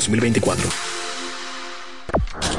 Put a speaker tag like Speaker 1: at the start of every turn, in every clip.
Speaker 1: 2024.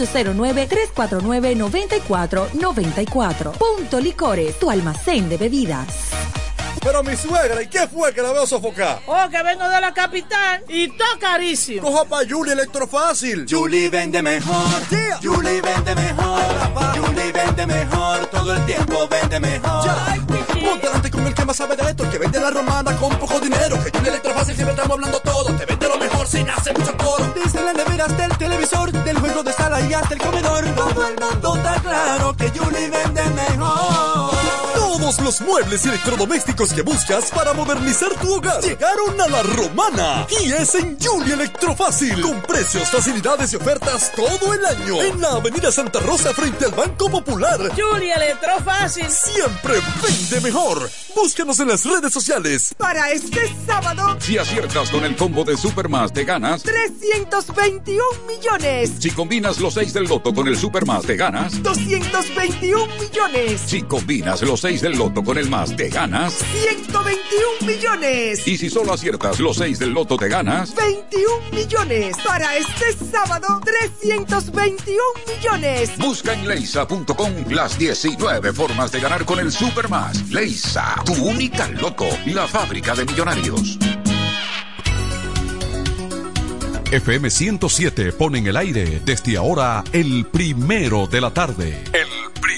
Speaker 2: 809-349-9494. Punto Licores, tu almacén de bebidas.
Speaker 3: Pero mi suegra, ¿y qué fue que la veo sofocar?
Speaker 4: Oh, que vengo de la capital y todo carísimo.
Speaker 3: Coja pa' Julie Electrofácil.
Speaker 5: Julie vende mejor. Yeah. Julie vende mejor. Julie vende mejor. Todo el tiempo vende mejor.
Speaker 3: Ponte delante con el que más sabe de esto, el que vende la romana con poco dinero. Que Julie Electrofácil siempre estamos hablando todo. Te vende sin hacer mucho coro.
Speaker 5: Dice las neveras del televisor, del juego de sala y hasta el comedor. Todo el mundo está claro que Julie vende mejor.
Speaker 3: Todos los muebles y electrodomésticos que buscas para modernizar tu hogar llegaron a la romana. Y es en Julie Electrofácil. Con precios, facilidades y ofertas todo el año. En la Avenida Santa Rosa frente al Banco Popular.
Speaker 4: Julie Electrofácil.
Speaker 3: Siempre vende mejor. Búscanos en las redes sociales.
Speaker 6: Para este sábado.
Speaker 7: Si aciertas con el combo de Supermas, te ganas
Speaker 6: 321 millones.
Speaker 7: Si combinas los 6 del loto con el Supermas, te ganas
Speaker 6: 221 millones.
Speaker 7: Si combinas los 6 del loto con el más, te ganas
Speaker 6: 121 millones.
Speaker 7: Y si solo aciertas los 6 del loto, te ganas
Speaker 6: 21 millones. Para este sábado, 321 millones.
Speaker 7: Busca en leisa.com las 19 formas de ganar con el Supermas. Leisa, tu única loto, la fábrica de millonarios.
Speaker 8: FM 107 pone en el aire desde ahora el primero de la tarde. El primero de la tarde.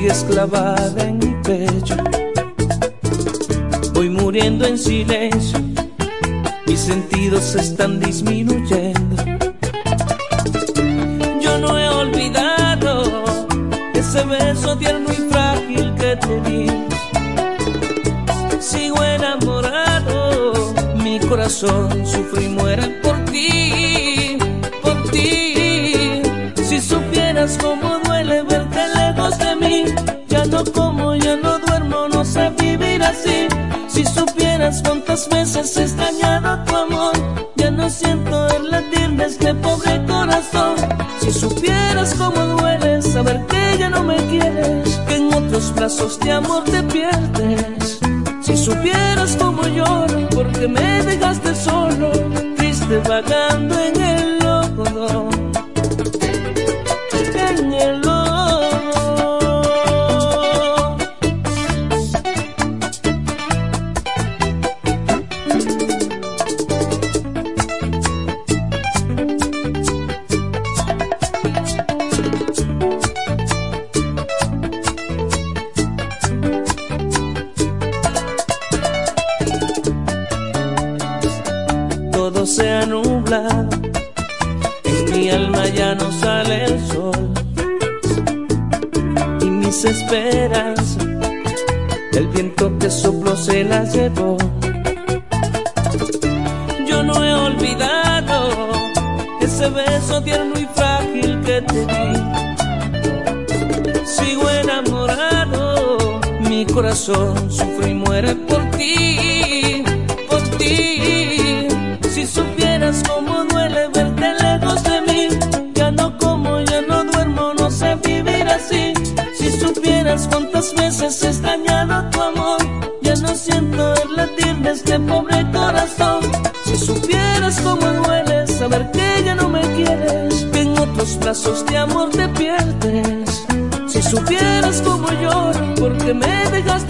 Speaker 9: Sigues clavada en mi pecho. Voy muriendo en silencio, mis sentidos están disminuyendo. Yo no he olvidado ese beso tierno y frágil que te di. Sigo enamorado mi corazón sufre y muere Si supieras cuántas veces he extrañado tu amor, ya no siento el latir de este pobre corazón. Si supieras cómo duele saber que ya no me quieres, que en otros brazos de amor te pierdes. Si supieras cómo lloro porque me dejaste solo, triste vagando en el lodo. Las llevó. Yo no he olvidado ese beso tierno y frágil que te di. Sigo enamorado, mi corazón sufre y muere por ti, por ti. Si supieras cómo duele verte lejos de mí, ya no como, ya no duermo, no sé vivir así. Si supieras cuántas veces he extrañado tu amor, brazos de amor te pierdes.
Speaker 10: Si supieras cómo lloro porque me dejaste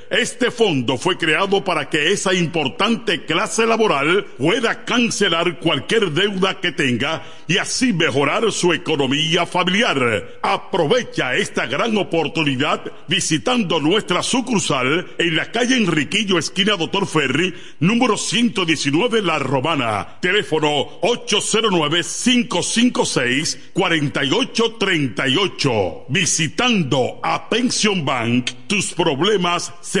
Speaker 11: Este fondo fue creado para que esa importante clase laboral pueda cancelar cualquier deuda que tenga y así mejorar su economía familiar. Aprovecha esta gran oportunidad visitando nuestra sucursal en la calle Enriquillo, esquina Doctor Ferry, número 119 La Romana. Teléfono 809 556 4838. Visitando a Pension Bank, tus problemas se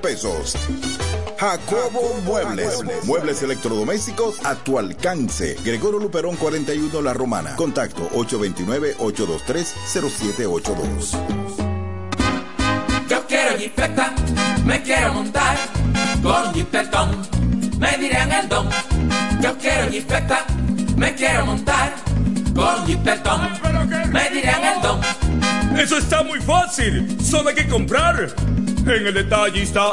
Speaker 12: pesos. Jacobo Muebles. Muebles electrodomésticos a tu alcance. Gregorio Luperón 41 La Romana. Contacto 829-823-0782.
Speaker 13: Yo quiero jipeta, me quiero montar con jipetón. Me dirán el don. Yo quiero jipeta, me quiero montar con jipetón. Me dirán el don.
Speaker 14: Eso está muy fácil. Solo hay que comprar. En el detallista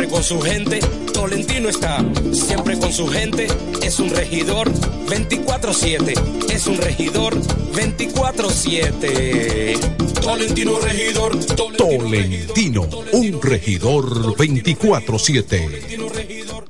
Speaker 15: siempre con su gente, Tolentino está siempre con su gente, es un regidor 24-7, es un regidor 24-7. Tolentino regidor,
Speaker 8: Tolentino, un regidor 24-7.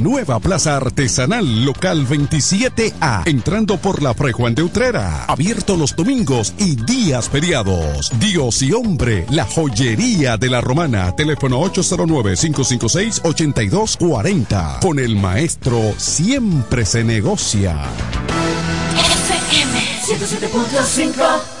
Speaker 8: nueva Plaza Artesanal Local 27A, entrando por la Fray Juan de Utrera. Abierto los domingos y días feriados. Dios y hombre, la joyería de la romana. Teléfono 809-556-8240. Con el maestro siempre se negocia.
Speaker 16: FM 107.5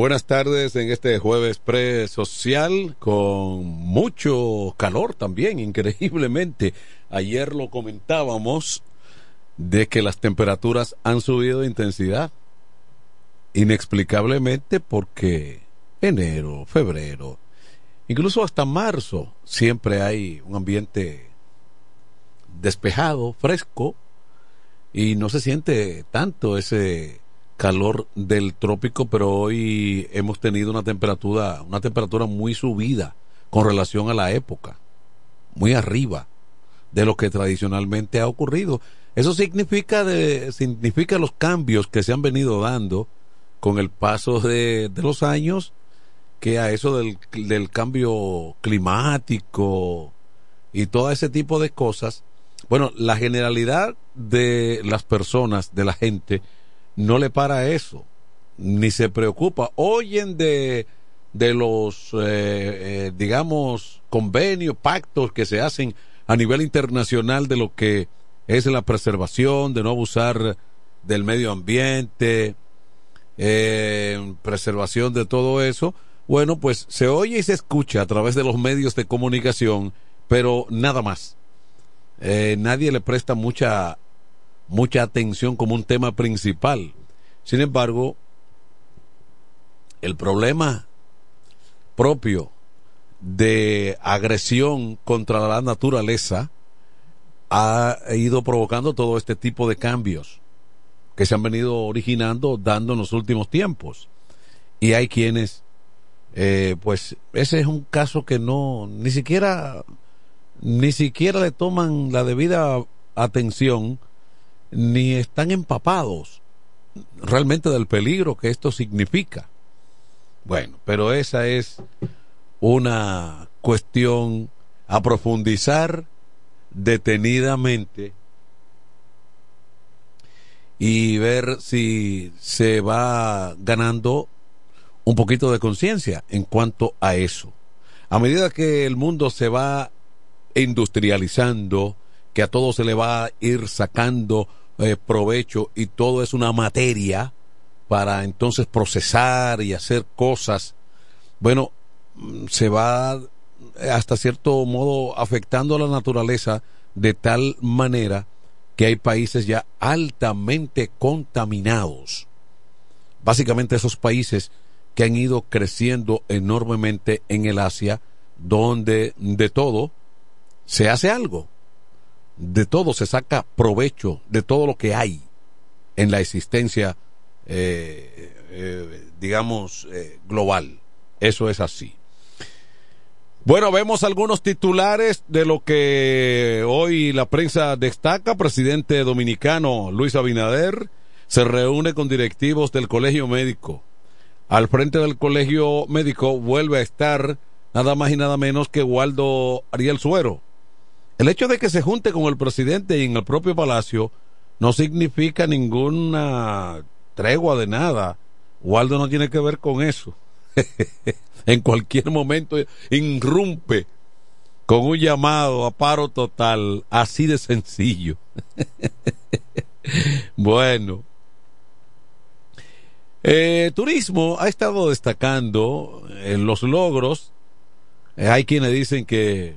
Speaker 17: Buenas tardes en este jueves pre-social con mucho calor también, increíblemente. Ayer lo comentábamos de que las temperaturas han subido de intensidad, inexplicablemente porque enero, febrero, incluso hasta marzo siempre hay un ambiente despejado, fresco, y no se siente tanto ese calor del trópico, pero hoy hemos tenido una temperatura, una temperatura muy subida con relación a la época, muy arriba de lo que tradicionalmente ha ocurrido. Eso significa de, significa los cambios que se han venido dando con el paso de, los años, que a eso del, del cambio climático y todo ese tipo de cosas, bueno, la generalidad de las personas, de la gente, no le para eso, ni se preocupa. Oyen de, de los, eh, eh, digamos, convenios, pactos que se hacen a nivel internacional de lo que es la preservación, de no abusar del medio ambiente, eh, preservación de todo eso. Bueno, pues se oye y se escucha a través de los medios de comunicación, pero nada más. Eh, nadie le presta mucha mucha atención como un tema principal. Sin embargo, el problema propio de agresión contra la naturaleza ha ido provocando todo este tipo de cambios que se han venido originando, dando en los últimos tiempos. Y hay quienes, eh, pues, ese es un caso que no, ni siquiera, ni siquiera le toman la debida atención, ni están empapados realmente del peligro que esto significa. Bueno, pero esa es una cuestión a profundizar detenidamente y ver si se va ganando un poquito de conciencia en cuanto a eso. A medida que el mundo se va industrializando, que a todo se le va a ir sacando eh, provecho y todo es una materia para entonces procesar y hacer cosas, bueno, mm, se va hasta cierto modo afectando a la naturaleza de tal manera que hay países ya altamente contaminados. Básicamente esos países que han ido creciendo enormemente en el Asia, donde de todo se hace algo, de todo se saca provecho, de todo lo que hay en la existencia, eh, eh, digamos, eh, global. Eso es así. Bueno, vemos algunos titulares de lo que hoy la prensa destaca. Presidente dominicano Luis Abinader se reúne con directivos del colegio médico. Al frente del colegio médico vuelve a estar nada más y nada menos que Waldo Ariel Suero. El hecho de que se junte con el presidente y en el propio palacio no significa ninguna tregua de nada. Waldo no tiene que ver con eso. en cualquier momento irrumpe con un llamado a paro total, así de sencillo. bueno. Eh, turismo ha estado destacando en los logros. Eh, hay quienes dicen que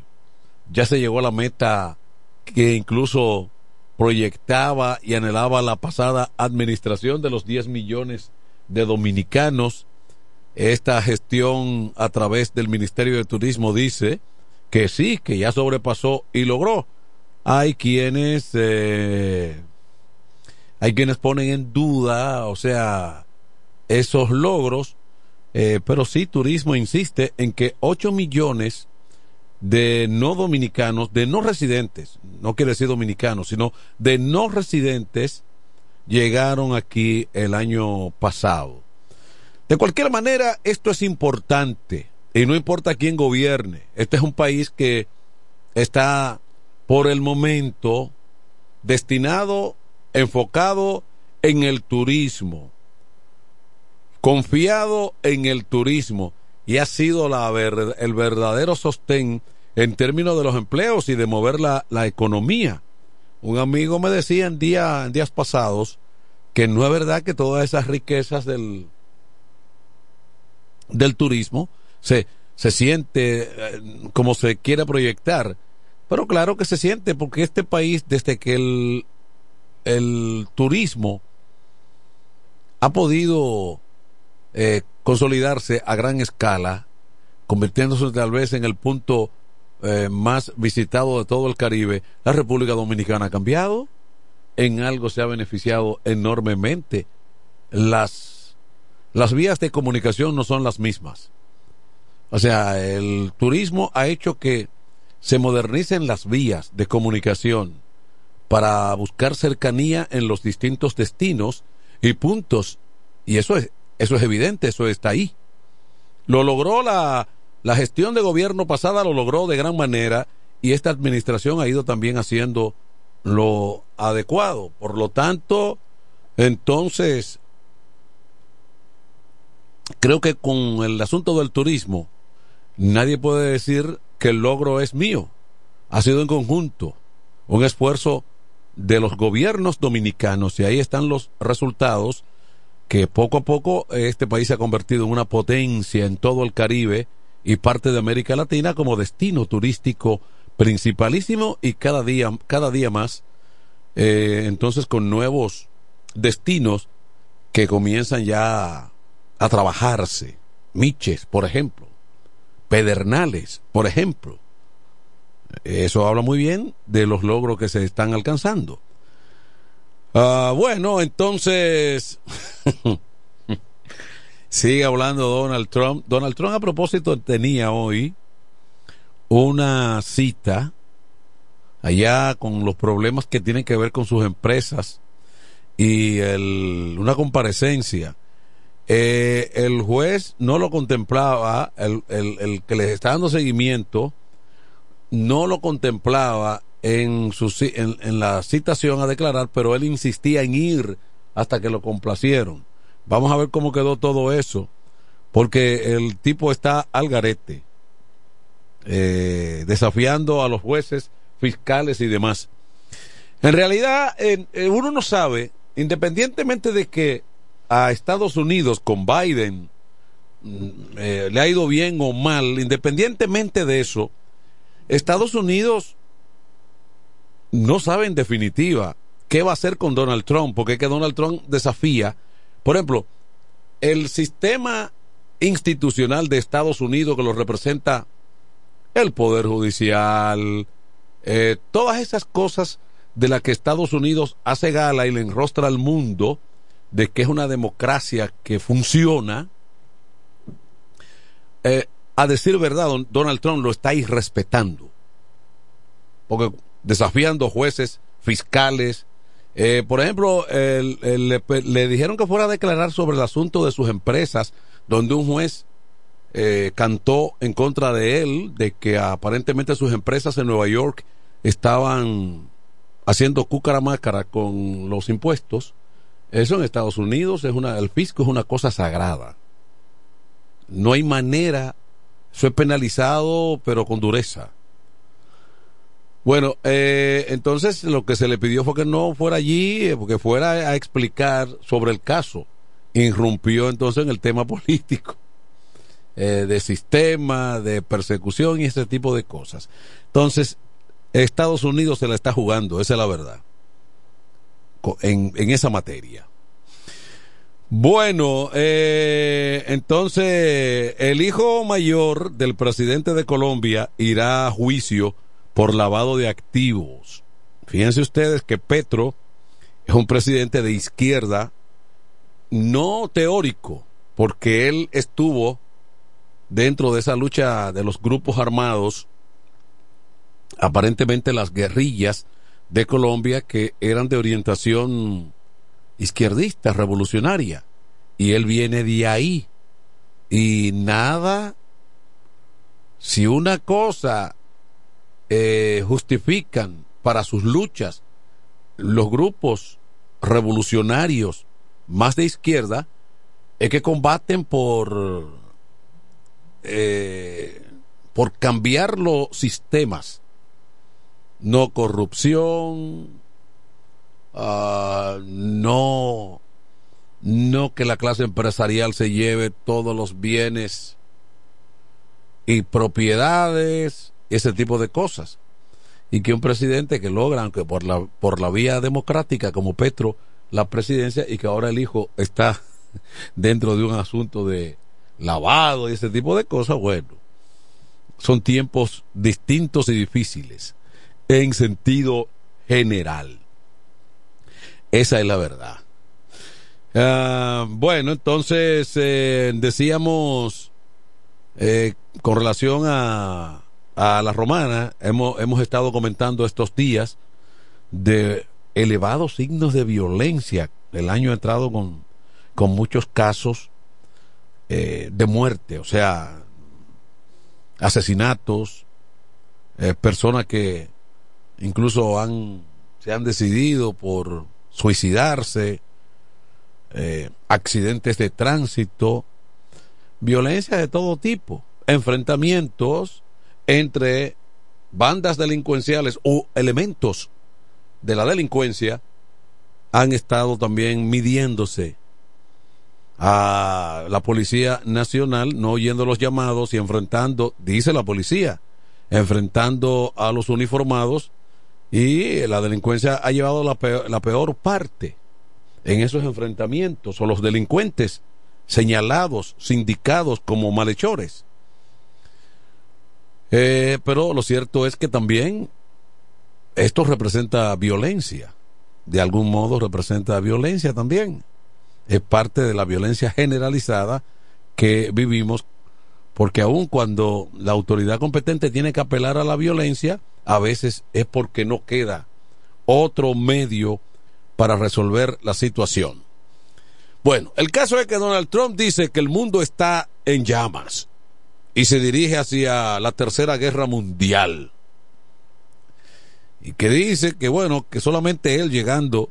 Speaker 17: ya se llegó a la meta que incluso proyectaba y anhelaba la pasada administración de los 10 millones de dominicanos esta gestión a través del Ministerio de Turismo dice que sí, que ya sobrepasó y logró. Hay quienes, eh, hay quienes ponen en duda, o sea, esos logros, eh, pero sí, Turismo insiste en que 8 millones de no dominicanos, de no residentes, no quiere decir dominicanos, sino de no residentes, llegaron aquí el año pasado. De cualquier manera, esto es importante y no importa quién gobierne. Este es un país que está por el momento destinado, enfocado en el turismo, confiado en el turismo y ha sido la el verdadero sostén en términos de los empleos y de mover la, la economía. Un amigo me decía en, día, en días pasados que no es verdad que todas esas riquezas del, del turismo se, se siente eh, como se quiere proyectar. Pero claro que se siente porque este país, desde que el, el turismo ha podido eh, consolidarse a gran escala, convirtiéndose tal vez en el punto eh, más visitado de todo el Caribe, la República Dominicana ha cambiado, en algo se ha beneficiado enormemente. Las las vías de comunicación no son las mismas. O sea, el turismo ha hecho que se modernicen las vías de comunicación para buscar cercanía en los distintos destinos y puntos. Y eso es, eso es evidente, eso está ahí. Lo logró la, la gestión de gobierno pasada, lo logró de gran manera y esta administración ha ido también haciendo lo adecuado. Por lo tanto, entonces creo que con el asunto del turismo, nadie puede decir que el logro es mío. Ha sido en conjunto un esfuerzo de los gobiernos dominicanos y ahí están los resultados que poco a poco este país se ha convertido en una potencia en todo el Caribe y parte de América Latina como destino turístico principalísimo y cada día cada día más eh, entonces con nuevos destinos que comienzan ya a trabajarse. Miches, por ejemplo. Pedernales, por ejemplo. Eso habla muy bien de los logros que se están alcanzando. Ah, bueno, entonces sigue hablando Donald Trump. Donald Trump a propósito tenía hoy una cita allá con los problemas que tienen que ver con sus empresas y el, una comparecencia eh, el juez no lo contemplaba, el, el, que les está dando seguimiento, no lo contemplaba en, su, en, la citación a declarar, pero él insistía en ir hasta que lo complacieron. Vamos a ver cómo quedó todo eso, porque el tipo está al garete, eh, desafiando a los jueces, fiscales y demás. En realidad, uno no sabe, independientemente de que a Estados Unidos con Biden mm, eh, le ha ido bien o mal, independientemente de eso, Estados Unidos no sabe en definitiva qué va a hacer con Donald Trump, porque es que Donald Trump desafía, por ejemplo, el sistema institucional de Estados Unidos que lo representa el Poder Judicial, eh, todas esas cosas de las que Estados Unidos hace gala y le enrostra al mundo, de que es una democracia que funciona, eh, a decir verdad, don- Donald Trump lo está irrespetando. Porque desafiando jueces, fiscales. Eh, por ejemplo, le, dijeron que fuera a declarar sobre el asunto de sus empresas, donde un juez eh, cantó en contra de él, de que aparentemente sus empresas en Nueva York estaban haciendo cúcara-mácara con los impuestos. Eso en Estados Unidos es una, el fisco es una cosa sagrada. No hay manera, eso es penalizado, pero con dureza. Bueno, eh, entonces lo que se le pidió fue que no fuera allí, eh, porque fuera a explicar sobre el caso. Irrumpió entonces en el tema político, eh, de sistema, de persecución y ese tipo de cosas. Entonces, Estados Unidos se la está jugando, esa es la verdad, en, en esa materia. Bueno, eh, entonces el hijo mayor del presidente de Colombia irá a juicio por lavado de activos. Fíjense ustedes que Petro es un presidente de izquierda, no teórico, porque él estuvo dentro de esa lucha de los grupos armados, aparentemente las guerrillas de Colombia que eran de orientación izquierdista, revolucionaria, y él viene de ahí. Y nada, si una cosa eh, justifican para sus luchas los grupos revolucionarios más de izquierda, es que combaten por eh, por cambiar los sistemas. No corrupción ah, no no que la clase empresarial se lleve todos los bienes y propiedades ese tipo de cosas. Y que un presidente que logra aunque por la por la vía democrática como Petro la presidencia y que ahora el hijo está dentro de un asunto de lavado y ese tipo de cosas bueno son tiempos distintos y difíciles en sentido general. Esa es la verdad. Ah, bueno entonces eh, decíamos eh, con relación a, a la romana, hemos, hemos estado comentando estos días de elevados signos de violencia. El año ha entrado con, con muchos casos eh, de muerte, o sea, asesinatos, eh, personas que incluso han, se han decidido por suicidarse, eh, accidentes de tránsito, violencia de todo tipo, enfrentamientos entre bandas delincuenciales o elementos de la delincuencia han estado también midiéndose a la Policía Nacional, no oyendo los llamados y enfrentando, dice la policía, enfrentando a los uniformados y la delincuencia ha llevado la peor, parte en esos enfrentamientos o los delincuentes señalados, sindicados como malhechores. Eh, pero lo cierto es que también esto representa violencia. De algún modo representa violencia también. Es parte de la violencia generalizada que vivimos, porque aun cuando la autoridad competente tiene que apelar a la violencia, a veces es porque no queda otro medio para resolver la situación. Bueno, el caso es que Donald Trump dice que el mundo está en llamas y se dirige hacia la tercera guerra mundial. Y que dice que bueno, que solamente él llegando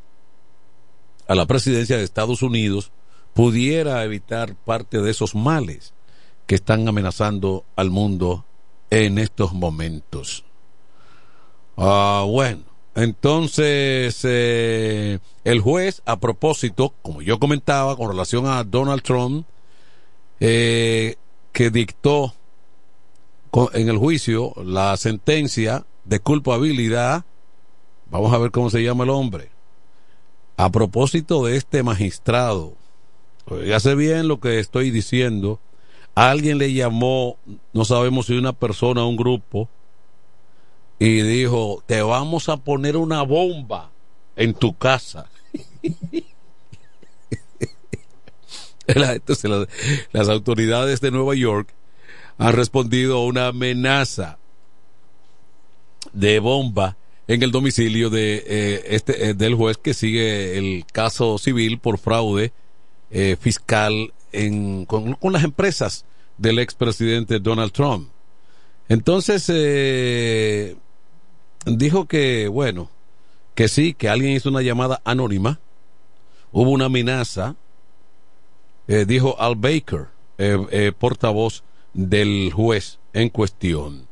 Speaker 17: a la presidencia de Estados Unidos pudiera evitar parte de esos males que están amenazando al mundo en estos momentos. Ah, bueno, entonces eh, el juez, a propósito, como yo comentaba con relación a Donald Trump, eh, que dictó en el juicio la sentencia de culpabilidad, vamos a ver cómo se llama el hombre, a propósito de este magistrado, hace bien lo que estoy diciendo, alguien le llamó, no sabemos si una persona o un grupo, y dijo, te vamos a poner una bomba en tu casa. Entonces la- las autoridades de Nueva York han respondido a una amenaza de bomba en el domicilio de eh, este eh, del juez que sigue el caso civil por fraude eh, fiscal con, con las empresas del expresidente Donald Trump. Entonces dijo que bueno que sí que alguien hizo una llamada anónima, hubo una amenaza, eh, dijo Al Baker, eh, eh, portavoz del juez en cuestión.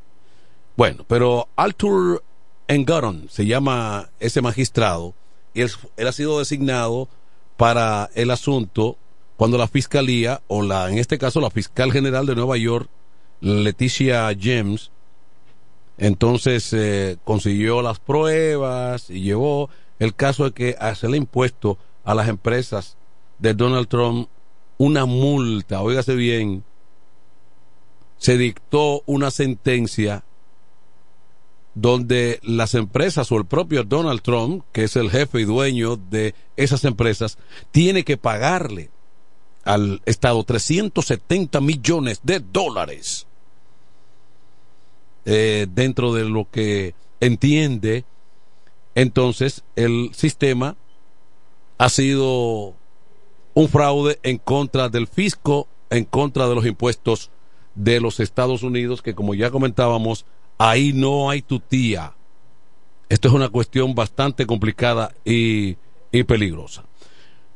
Speaker 17: Bueno, pero Arthur Engaron se llama ese magistrado y él, ha sido designado para el asunto cuando la fiscalía o la en este caso la fiscal general de Nueva York Leticia James entonces eh, consiguió las pruebas y llevó el caso de que se le impuesto a las empresas de Donald Trump una multa, óigase bien, se dictó una sentencia donde las empresas o el propio Donald Trump, que es el jefe y dueño de esas empresas, tiene que pagarle al Estado 370 millones de dólares eh, dentro de lo que entiende. Entonces el sistema ha sido un fraude en contra del fisco, en contra de los impuestos de los Estados Unidos, que como ya comentábamos, ahí no hay tutía. Esto es una cuestión bastante complicada y, y peligrosa.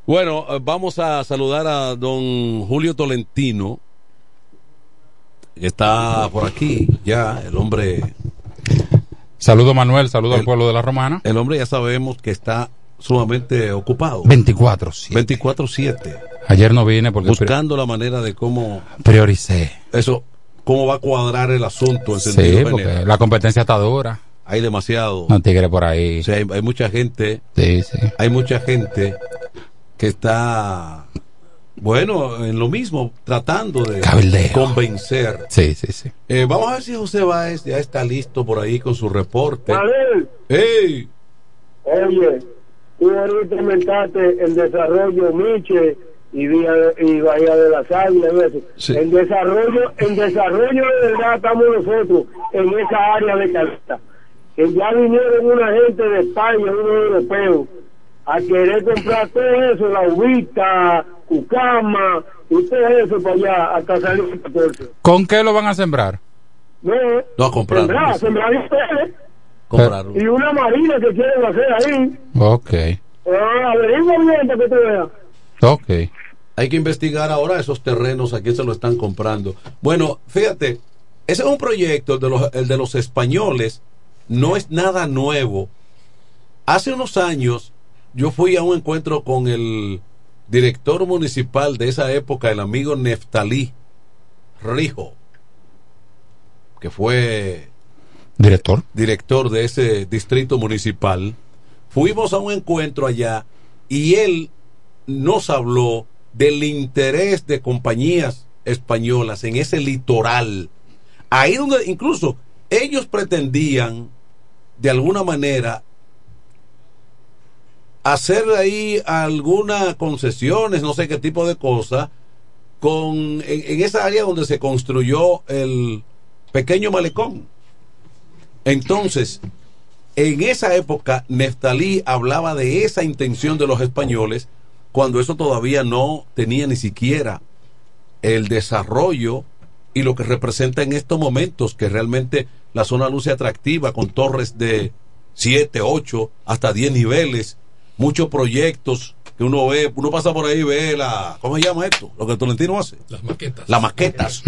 Speaker 17: Bueno, eh, vamos a saludar a don Julio Tolentino, que está por aquí ya, el hombre.
Speaker 18: Saludo Manuel, saludo al pueblo de la Romana.
Speaker 17: El hombre ya sabemos que está sumamente ocupado.
Speaker 18: 24-7.
Speaker 17: 24-7.
Speaker 18: Ayer no vine porque
Speaker 17: Buscando la manera de cómo
Speaker 18: prioricé.
Speaker 17: eso, cómo va a cuadrar el asunto en
Speaker 18: Sí, porque
Speaker 17: general.
Speaker 18: la competencia está dura.
Speaker 17: Hay demasiado.
Speaker 18: No tigre por ahí.
Speaker 17: O sea, hay, hay mucha gente.
Speaker 18: Sí, sí.
Speaker 17: Hay mucha gente que está, bueno, en lo mismo, tratando de
Speaker 18: Cabildeo.
Speaker 17: convencer.
Speaker 18: Sí, sí, sí.
Speaker 17: Eh, vamos a ver si José Báez ya está listo por ahí con su reporte.
Speaker 19: Manuel,
Speaker 17: ¡Ey!
Speaker 19: oye, tú ahorita comentaste el desarrollo Miche y, Vía y Bahía de las Águilas y eso.
Speaker 17: Sí.
Speaker 19: En desarrollo, en desarrollo de verdad estamos nosotros en esa área de Caleta. Que ya vinieron una gente de España, unos europeos, a querer comprar todo eso, la uvita, cucama y todo eso para allá, hasta salir el 14.
Speaker 18: ¿Con qué lo van a sembrar?
Speaker 19: No,
Speaker 17: No, a comprar.
Speaker 19: sembrar, sembrar ustedes.
Speaker 17: Comprarlo.
Speaker 19: Y una marina que quieren hacer ahí.
Speaker 18: Ok,
Speaker 19: Ah, averigua bien para que tú veas.
Speaker 18: ok.
Speaker 17: Hay que investigar ahora esos terrenos, a quién se lo están comprando. Bueno, fíjate, ese es un proyecto, el de los, el de los españoles, no es nada nuevo. Hace unos años yo fui a un encuentro con el director municipal de esa época, el amigo Neftalí Rijo, que fue
Speaker 18: Director.
Speaker 17: director de ese distrito municipal, fuimos a un encuentro allá y él nos habló del interés de compañías españolas en ese litoral. Ahí donde incluso ellos pretendían de alguna manera hacer ahí algunas concesiones, no sé qué tipo de cosa, con en, en esa área donde se construyó el pequeño malecón. Entonces, en esa época, Neftalí hablaba de esa intención de los españoles cuando eso todavía no tenía ni siquiera el desarrollo y lo que representa en estos momentos, que realmente la zona luce atractiva con torres de 7, 8, hasta 10 niveles, muchos proyectos que uno ve, uno pasa por ahí y ve la, ¿cómo se llama esto? Lo que Tolentino hace.
Speaker 20: Las maquetas.
Speaker 17: Las maquetas.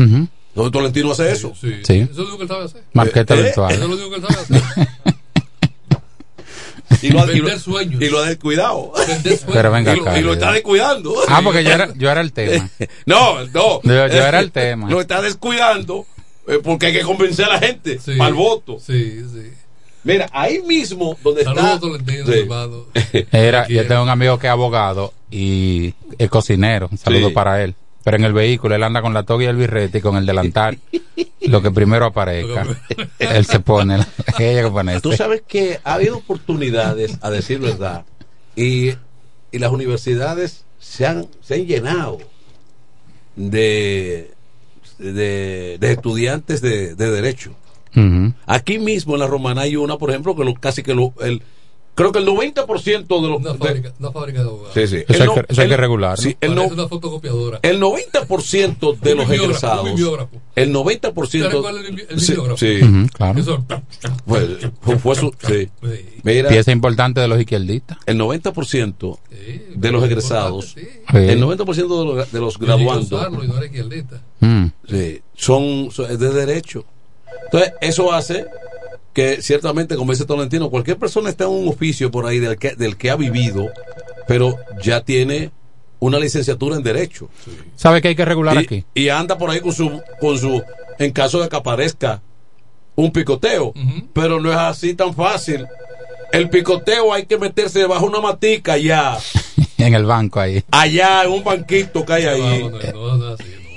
Speaker 17: Donde Tolentino hace eso.
Speaker 20: Sí.
Speaker 18: Sí.
Speaker 20: Eso es lo único que él sabe hacer.
Speaker 18: Marqueta
Speaker 17: Eh,
Speaker 18: virtual.
Speaker 20: Eso es lo único que él sabe hacer.
Speaker 17: Y lo,
Speaker 20: Vender
Speaker 17: lo-
Speaker 20: sueños.
Speaker 17: y lo ha descuidado.
Speaker 18: Pero venga
Speaker 17: y, lo,
Speaker 18: acá.
Speaker 17: y lo está descuidando.
Speaker 18: Ah, porque yo era, yo era el tema.
Speaker 17: No, no.
Speaker 18: Yo- yo era el tema.
Speaker 17: Lo está descuidando eh, porque hay que convencer a la gente
Speaker 20: Sí.
Speaker 17: para el voto.
Speaker 20: Sí, sí.
Speaker 17: Mira, ahí mismo donde está.
Speaker 20: Saludos, Tolentino,
Speaker 17: Sí.
Speaker 20: hermano.
Speaker 18: Era, yo tengo un amigo que es abogado y es cocinero. Un saludo
Speaker 17: Sí.
Speaker 18: para él. Pero en el vehículo él anda con la toga y el birrete y con el delantal. lo que primero aparezca. él se pone. la- Ella que pone
Speaker 17: Tú
Speaker 18: este.
Speaker 17: sabes que ha habido oportunidades, a decir verdad, y, y las universidades se han, se han llenado de de, de estudiantes de, de derecho. Aquí mismo en la Romana hay una, por ejemplo, que lo, casi que lo, el, creo que el 90% de los...
Speaker 20: Una
Speaker 17: de-
Speaker 20: fábrica, una fábrica de abogados.
Speaker 17: Sí, sí.
Speaker 18: Eso
Speaker 17: El
Speaker 18: hay que- eso hay que
Speaker 17: el-
Speaker 18: regular,
Speaker 17: sí, el, no-
Speaker 20: una fotocopiadora.
Speaker 17: el 90% de los egresados. El 90%.
Speaker 20: ¿Sabes cuál es el el
Speaker 17: sí, sí.
Speaker 18: Ujú, claro.
Speaker 20: Eso-
Speaker 17: Fue, fue- fue su- sí. Mira,
Speaker 18: Pieza importante de los izquierdistas.
Speaker 17: el 90% de los egresados,
Speaker 20: Sí.
Speaker 17: el 90% de los, de los graduandos,
Speaker 20: usarlo y no era izquierdista.
Speaker 18: Mm.
Speaker 17: sí, son, son- es de derecho. Entonces, eso hace que ciertamente, como dice Tolentino, cualquier persona está en un oficio por ahí del que, del que ha vivido, pero ya tiene una licenciatura en derecho.
Speaker 18: ¿Sabe qué hay que regular
Speaker 17: y,
Speaker 18: aquí?
Speaker 17: y anda por ahí con su, con su, en caso de que aparezca un picoteo, pero no es así tan fácil. El picoteo hay que meterse bajo una matica allá,
Speaker 18: en el banco ahí.
Speaker 17: allá en un banquito que hay ahí.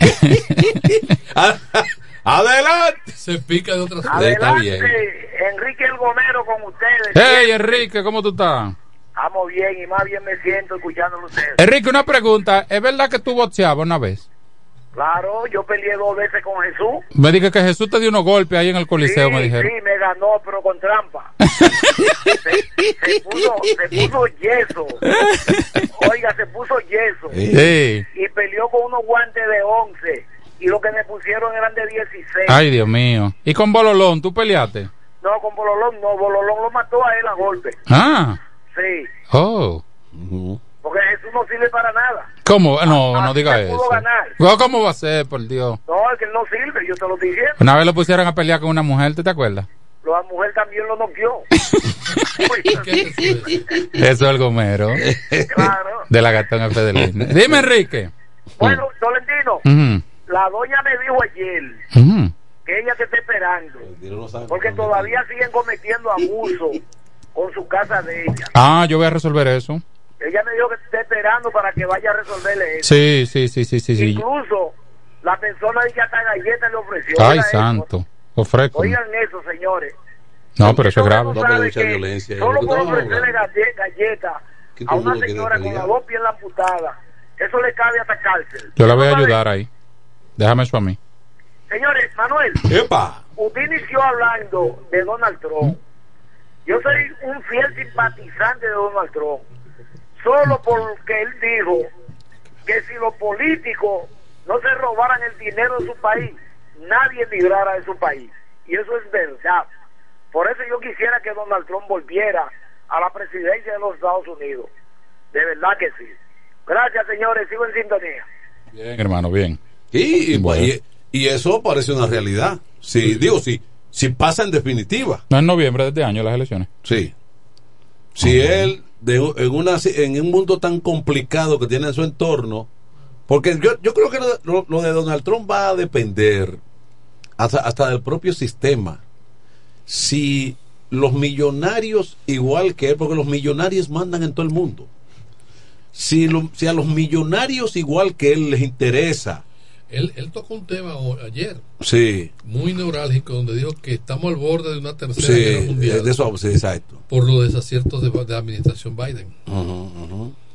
Speaker 17: Adelante.
Speaker 20: Se pica de otras
Speaker 17: Está bien.
Speaker 21: Enrique el Gomero con ustedes.
Speaker 18: Hey, Enrique, ¿cómo tú estás?
Speaker 21: Estamos bien y más bien me siento escuchándolo ustedes.
Speaker 18: Enrique, una pregunta. ¿Es verdad que tú boxeabas una vez?
Speaker 21: Claro, yo peleé dos veces con Jesús.
Speaker 18: Me dije que Jesús te dio unos golpes ahí en el Coliseo,
Speaker 21: sí,
Speaker 18: me dijeron.
Speaker 21: sí, me ganó, pero con trampa. se, se puso, se puso yeso. Oiga, se puso yeso.
Speaker 18: Sí.
Speaker 21: Y peleó con unos guantes de 11. Y lo que me pusieron eran de 16.
Speaker 18: Ay, Dios mío. ¿Y con Bololón tú peleaste?
Speaker 21: No, con Bololón no. Bololón lo mató a él a golpe.
Speaker 18: Ah.
Speaker 21: Sí.
Speaker 18: Oh.
Speaker 21: Porque Jesús no sirve para nada.
Speaker 18: ¿Cómo? No, no
Speaker 21: Así
Speaker 18: diga eso.
Speaker 21: ganar.
Speaker 18: ¿Cómo va a ser, por Dios?
Speaker 21: No, es que él no sirve, yo te lo diciendo.
Speaker 18: Una vez lo pusieron a pelear con una mujer, ¿tú te acuerdas?
Speaker 21: La mujer también lo noqueó.
Speaker 18: Eso es el gomero.
Speaker 21: Claro.
Speaker 18: De la gatón F de Lina. Dime, Enrique.
Speaker 21: Bueno, Tolentino,
Speaker 18: Ujú,
Speaker 21: la doña me dijo ayer que ella te está esperando. Porque todavía siguen cometiendo abuso con su casa de ella.
Speaker 18: Ah, yo voy a resolver eso.
Speaker 21: Ella me dijo que te está esperando para que vaya a resolverle eso.
Speaker 18: Sí, sí, sí, sí, sí. sí.
Speaker 21: Incluso la persona de que hasta galleta le ofreció.
Speaker 18: Ay, santo. Ofrezco.
Speaker 21: Oigan eso, señores.
Speaker 18: No, pero eso es grave.
Speaker 21: Tú sabes que Solo por ofrecerle galle- galleta
Speaker 17: ¿Qué
Speaker 21: a una señora con las dos piernas amputadas, eso le cabe hasta cárcel.
Speaker 18: Yo la voy a
Speaker 21: ¿No
Speaker 18: ayudar ahí. Déjame eso a mí.
Speaker 21: Señores, Manuel,
Speaker 17: ¡Epa!
Speaker 21: usted inició hablando de Donald Trump. Yo soy un fiel simpatizante de Donald Trump. Solo porque él dijo que si los políticos no se robaran el dinero de su país, nadie emigrara de su país. Y eso es verdad. Por eso yo quisiera que Donald Trump volviera a la presidencia de los Estados Unidos. De verdad que sí. Gracias, señores. Sigo en sintonía.
Speaker 18: Bien, hermano, bien.
Speaker 17: Y, y-
Speaker 18: Bueno.
Speaker 17: y- y eso parece una realidad. Sí, digo, sí, si pasa en definitiva.
Speaker 18: No en noviembre de este año las elecciones.
Speaker 17: Sí. Si él, de, en, una, en un mundo tan complicado que tiene en su entorno, porque yo, yo creo que lo, lo- lo de Donald Trump va a depender hasta, hasta del propio sistema. Si los millonarios, igual que él, porque los millonarios mandan en todo el mundo, si, lo- si a los millonarios, igual que él, les interesa,
Speaker 20: Él, él tocó un tema ayer
Speaker 17: sí,
Speaker 20: muy neurálgico donde dijo que estamos al borde de una tercera
Speaker 17: sí,
Speaker 20: guerra mundial
Speaker 17: de eso, sí, exacto.
Speaker 20: por los desaciertos de, de la administración Biden.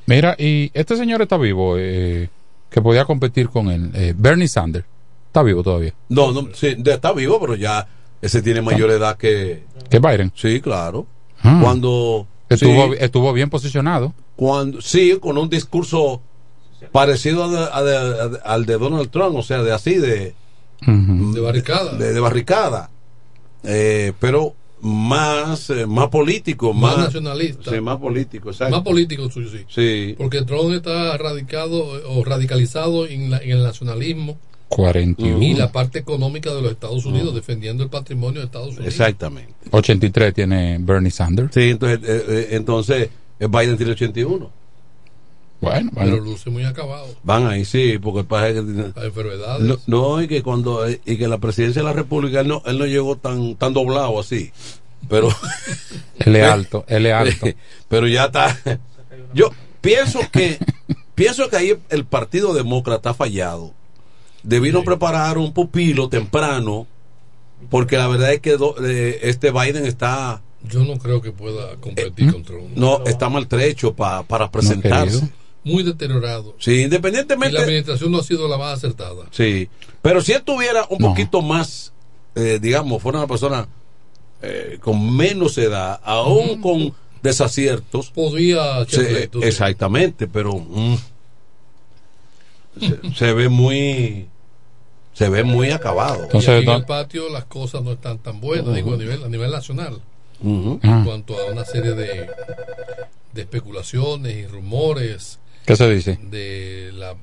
Speaker 18: Mira, y este señor está vivo, eh, que podía competir con él. eh, Bernie Sanders. Está vivo todavía.
Speaker 17: No, no, sí, está vivo, pero ya ese tiene mayor edad que.
Speaker 18: ¿Que Biden?
Speaker 17: Sí, claro.
Speaker 18: Ah.
Speaker 17: Cuando.
Speaker 18: Estuvo,
Speaker 17: sí,
Speaker 18: estuvo bien posicionado.
Speaker 17: cuando, sí, con un discurso parecido a de- a de- a de- al de Donald Trump, o sea, de así, de.
Speaker 20: De barricada.
Speaker 17: De, de barricada. Eh, pero más, eh, más político,
Speaker 20: Más
Speaker 17: más.
Speaker 20: nacionalista.
Speaker 17: Sí, más político, exacto.
Speaker 20: Más político sí.
Speaker 17: Sí.
Speaker 20: Porque Trump está radicado o radicalizado en, la- en el nacionalismo
Speaker 18: 41.
Speaker 20: y la parte económica de los Estados Unidos, defendiendo el patrimonio de Estados Unidos.
Speaker 17: Exactamente.
Speaker 18: 83 tiene Bernie Sanders.
Speaker 17: Sí, entonces, eh, eh, entonces Biden tiene 81.
Speaker 18: Bueno,
Speaker 20: Pero
Speaker 18: bueno.
Speaker 20: luce muy acabado.
Speaker 17: Van ahí, sí, porque pasa que.
Speaker 20: Las enfermedades.
Speaker 17: No, no, y que cuando y que la presidencia de la República él no, él no llegó tan tan doblado así, pero
Speaker 18: Él es alto, él es alto.
Speaker 17: pero ya está. Yo pienso que pienso que ahí el Partido Demócrata ha fallado. Debieron preparar un pupilo temprano, porque la verdad es que do- eh, este Biden está
Speaker 20: Yo no creo que pueda competir con Trump.
Speaker 17: no está maltrecho pa- para presentarse.
Speaker 20: Muy deteriorado.
Speaker 17: Sí,
Speaker 20: Y
Speaker 17: independientemente.
Speaker 20: la administración no ha sido la más acertada.
Speaker 17: Sí, pero si él tuviera un poquito más, eh, digamos, fuera una persona eh, con menos edad, aún con desaciertos,
Speaker 20: Podría echar
Speaker 17: se-
Speaker 20: sí.
Speaker 17: exactamente, pero mm, se, se ve muy, se ve muy acabado.
Speaker 20: y aquí en el patio las cosas no están tan buenas, digo, a nivel, a nivel nacional.
Speaker 17: Ujú.
Speaker 20: En cuanto a una serie de, de especulaciones y rumores
Speaker 18: ¿Qué se dice?
Speaker 20: de la-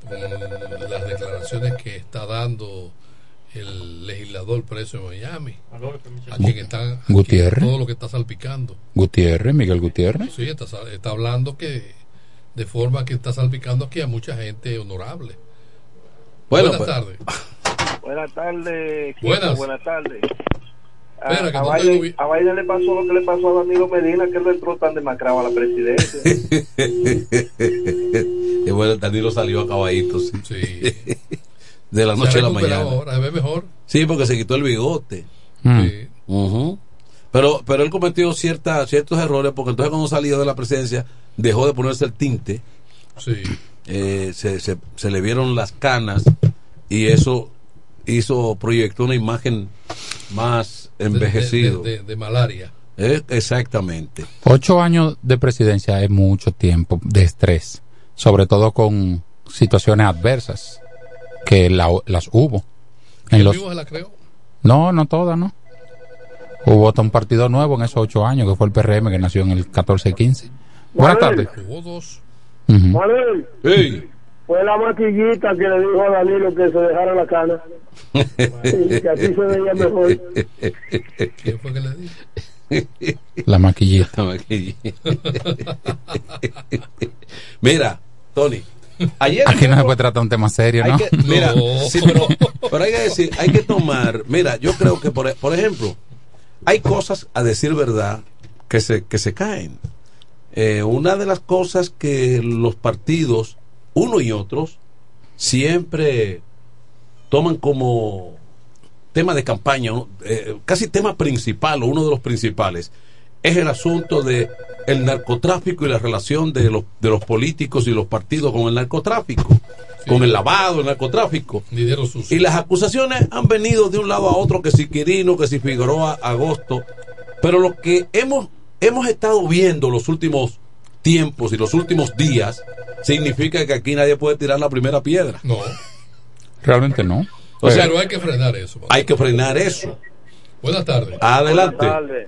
Speaker 20: las declaraciones que está dando el legislador preso en Miami. A quien está, a quien
Speaker 18: Gutiérrez.
Speaker 20: todo lo que está salpicando.
Speaker 18: Gutiérrez, Miguel Gutiérrez.
Speaker 20: Sí, está, hablando que de forma que está salpicando aquí a mucha gente honorable.
Speaker 17: Bueno,
Speaker 20: Buenas
Speaker 17: pues-
Speaker 20: tardes.
Speaker 22: Buenas tardes.
Speaker 20: Buenas.
Speaker 22: Buenas tardes. A,
Speaker 20: Espera, que
Speaker 22: a
Speaker 20: no te
Speaker 22: Biden,
Speaker 20: oí.
Speaker 22: a Biden le pasó lo que le pasó a Danilo Medina, que él no entró tan demacrado a la presidencia.
Speaker 17: y bueno, Danilo salió a caballito, sí. De la noche a la mañana.
Speaker 20: ahora, se ve mejor.
Speaker 17: Sí, porque se quitó el bigote.
Speaker 20: Sí.
Speaker 17: Ujú. Pero, pero él cometió cierta, ciertos errores porque entonces cuando salió de la presidencia dejó de ponerse el tinte.
Speaker 20: Sí.
Speaker 17: Eh, se, se, se le vieron las canas y eso hizo, proyectó una imagen más envejecido.
Speaker 20: De, de- de malaria.
Speaker 17: Eh, exactamente.
Speaker 18: Ocho años de presidencia es mucho tiempo de estrés, sobre todo con situaciones adversas, que la- las hubo. En
Speaker 20: ¿Él
Speaker 18: los,
Speaker 20: la creó?
Speaker 18: no, no todas, ¿no? Hubo hasta un partido nuevo en esos ocho años, que fue el PRM, que nació en el 14 y 15. Buenas tardes.
Speaker 20: Hubo dos.
Speaker 19: Fue la maquillita que le dijo a Danilo que se dejara la cana. Sí, que así se veía mejor.
Speaker 20: ¿Quién fue que le dijo?
Speaker 18: La maquillita.
Speaker 17: La maquillita. Mira, Tony. Ayer
Speaker 18: Aquí no se puede tratar un tema serio,
Speaker 17: Hay
Speaker 18: ¿no?
Speaker 17: que- mira, sí, pero, pero hay que decir, hay que tomar, mira, yo creo que por, por ejemplo, hay cosas a decir verdad que se, que se caen. Eh, una de las cosas que los partidos, uno y otros, siempre toman como tema de campaña. Eh, casi tema principal o uno de los principales, es el asunto de el narcotráfico y la relación de los, de los políticos y los partidos con el narcotráfico, con el lavado, el narcotráfico.
Speaker 20: Dinero sucio.
Speaker 17: Y las acusaciones han venido de un lado a otro, que si Quirino, que si Figueroa, Agosto. Pero lo que hemos, hemos estado viendo los últimos tiempos y los últimos días significa que aquí nadie puede tirar la primera piedra.
Speaker 20: No.
Speaker 18: Realmente no.
Speaker 17: O sea,
Speaker 20: Pero hay que frenar eso.
Speaker 17: hay que frenar eso.
Speaker 20: Buenas tardes.
Speaker 17: Adelante.
Speaker 22: Buenas tardes.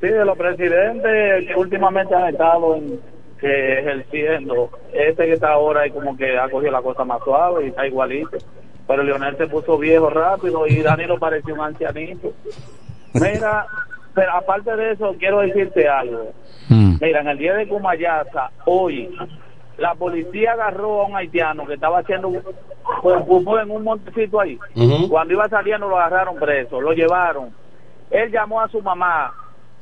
Speaker 22: Sí, de los presidentes que últimamente han estado en, que ejerciendo, este que está ahora y como que ha cogido la cosa más suave y está igualito. Pero Leonel se puso viejo rápido y Danilo pareció un ancianito. Mira, pero aparte de eso, quiero decirte algo. Mira, en el día de Cumayasa, hoy, la policía agarró a un haitiano que estaba haciendo pues, pupú en un montecito ahí. Cuando iba saliendo lo agarraron preso, lo llevaron. Él llamó a su mamá.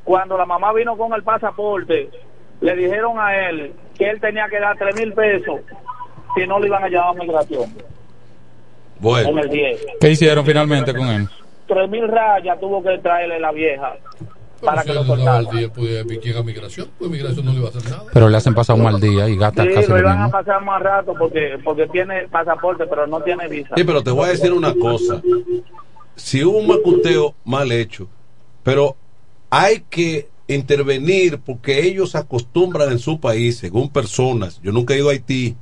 Speaker 22: Cuando la mamá vino con el pasaporte, le dijeron a él que él tenía que dar tres mil pesos si no le iban a llevar a migración.
Speaker 17: Bueno.
Speaker 22: En el 10.
Speaker 18: ¿Qué hicieron finalmente con él?
Speaker 22: Tres mil rayas tuvo que traerle la vieja para que lo soltara.
Speaker 20: día pues, llega a migración, pues migración no le va a hacer nada.
Speaker 18: Pero le hacen pasar un mal día y gasta
Speaker 22: Sí,
Speaker 18: casi
Speaker 22: lo
Speaker 18: lo
Speaker 22: iban a pasar más rato porque porque tiene pasaporte, pero no tiene visa.
Speaker 17: Sí, pero te voy a decir una cosa. Si hubo un macuteo mal hecho, pero hay que intervenir porque ellos acostumbran en su país, según personas, yo nunca he ido a Haití,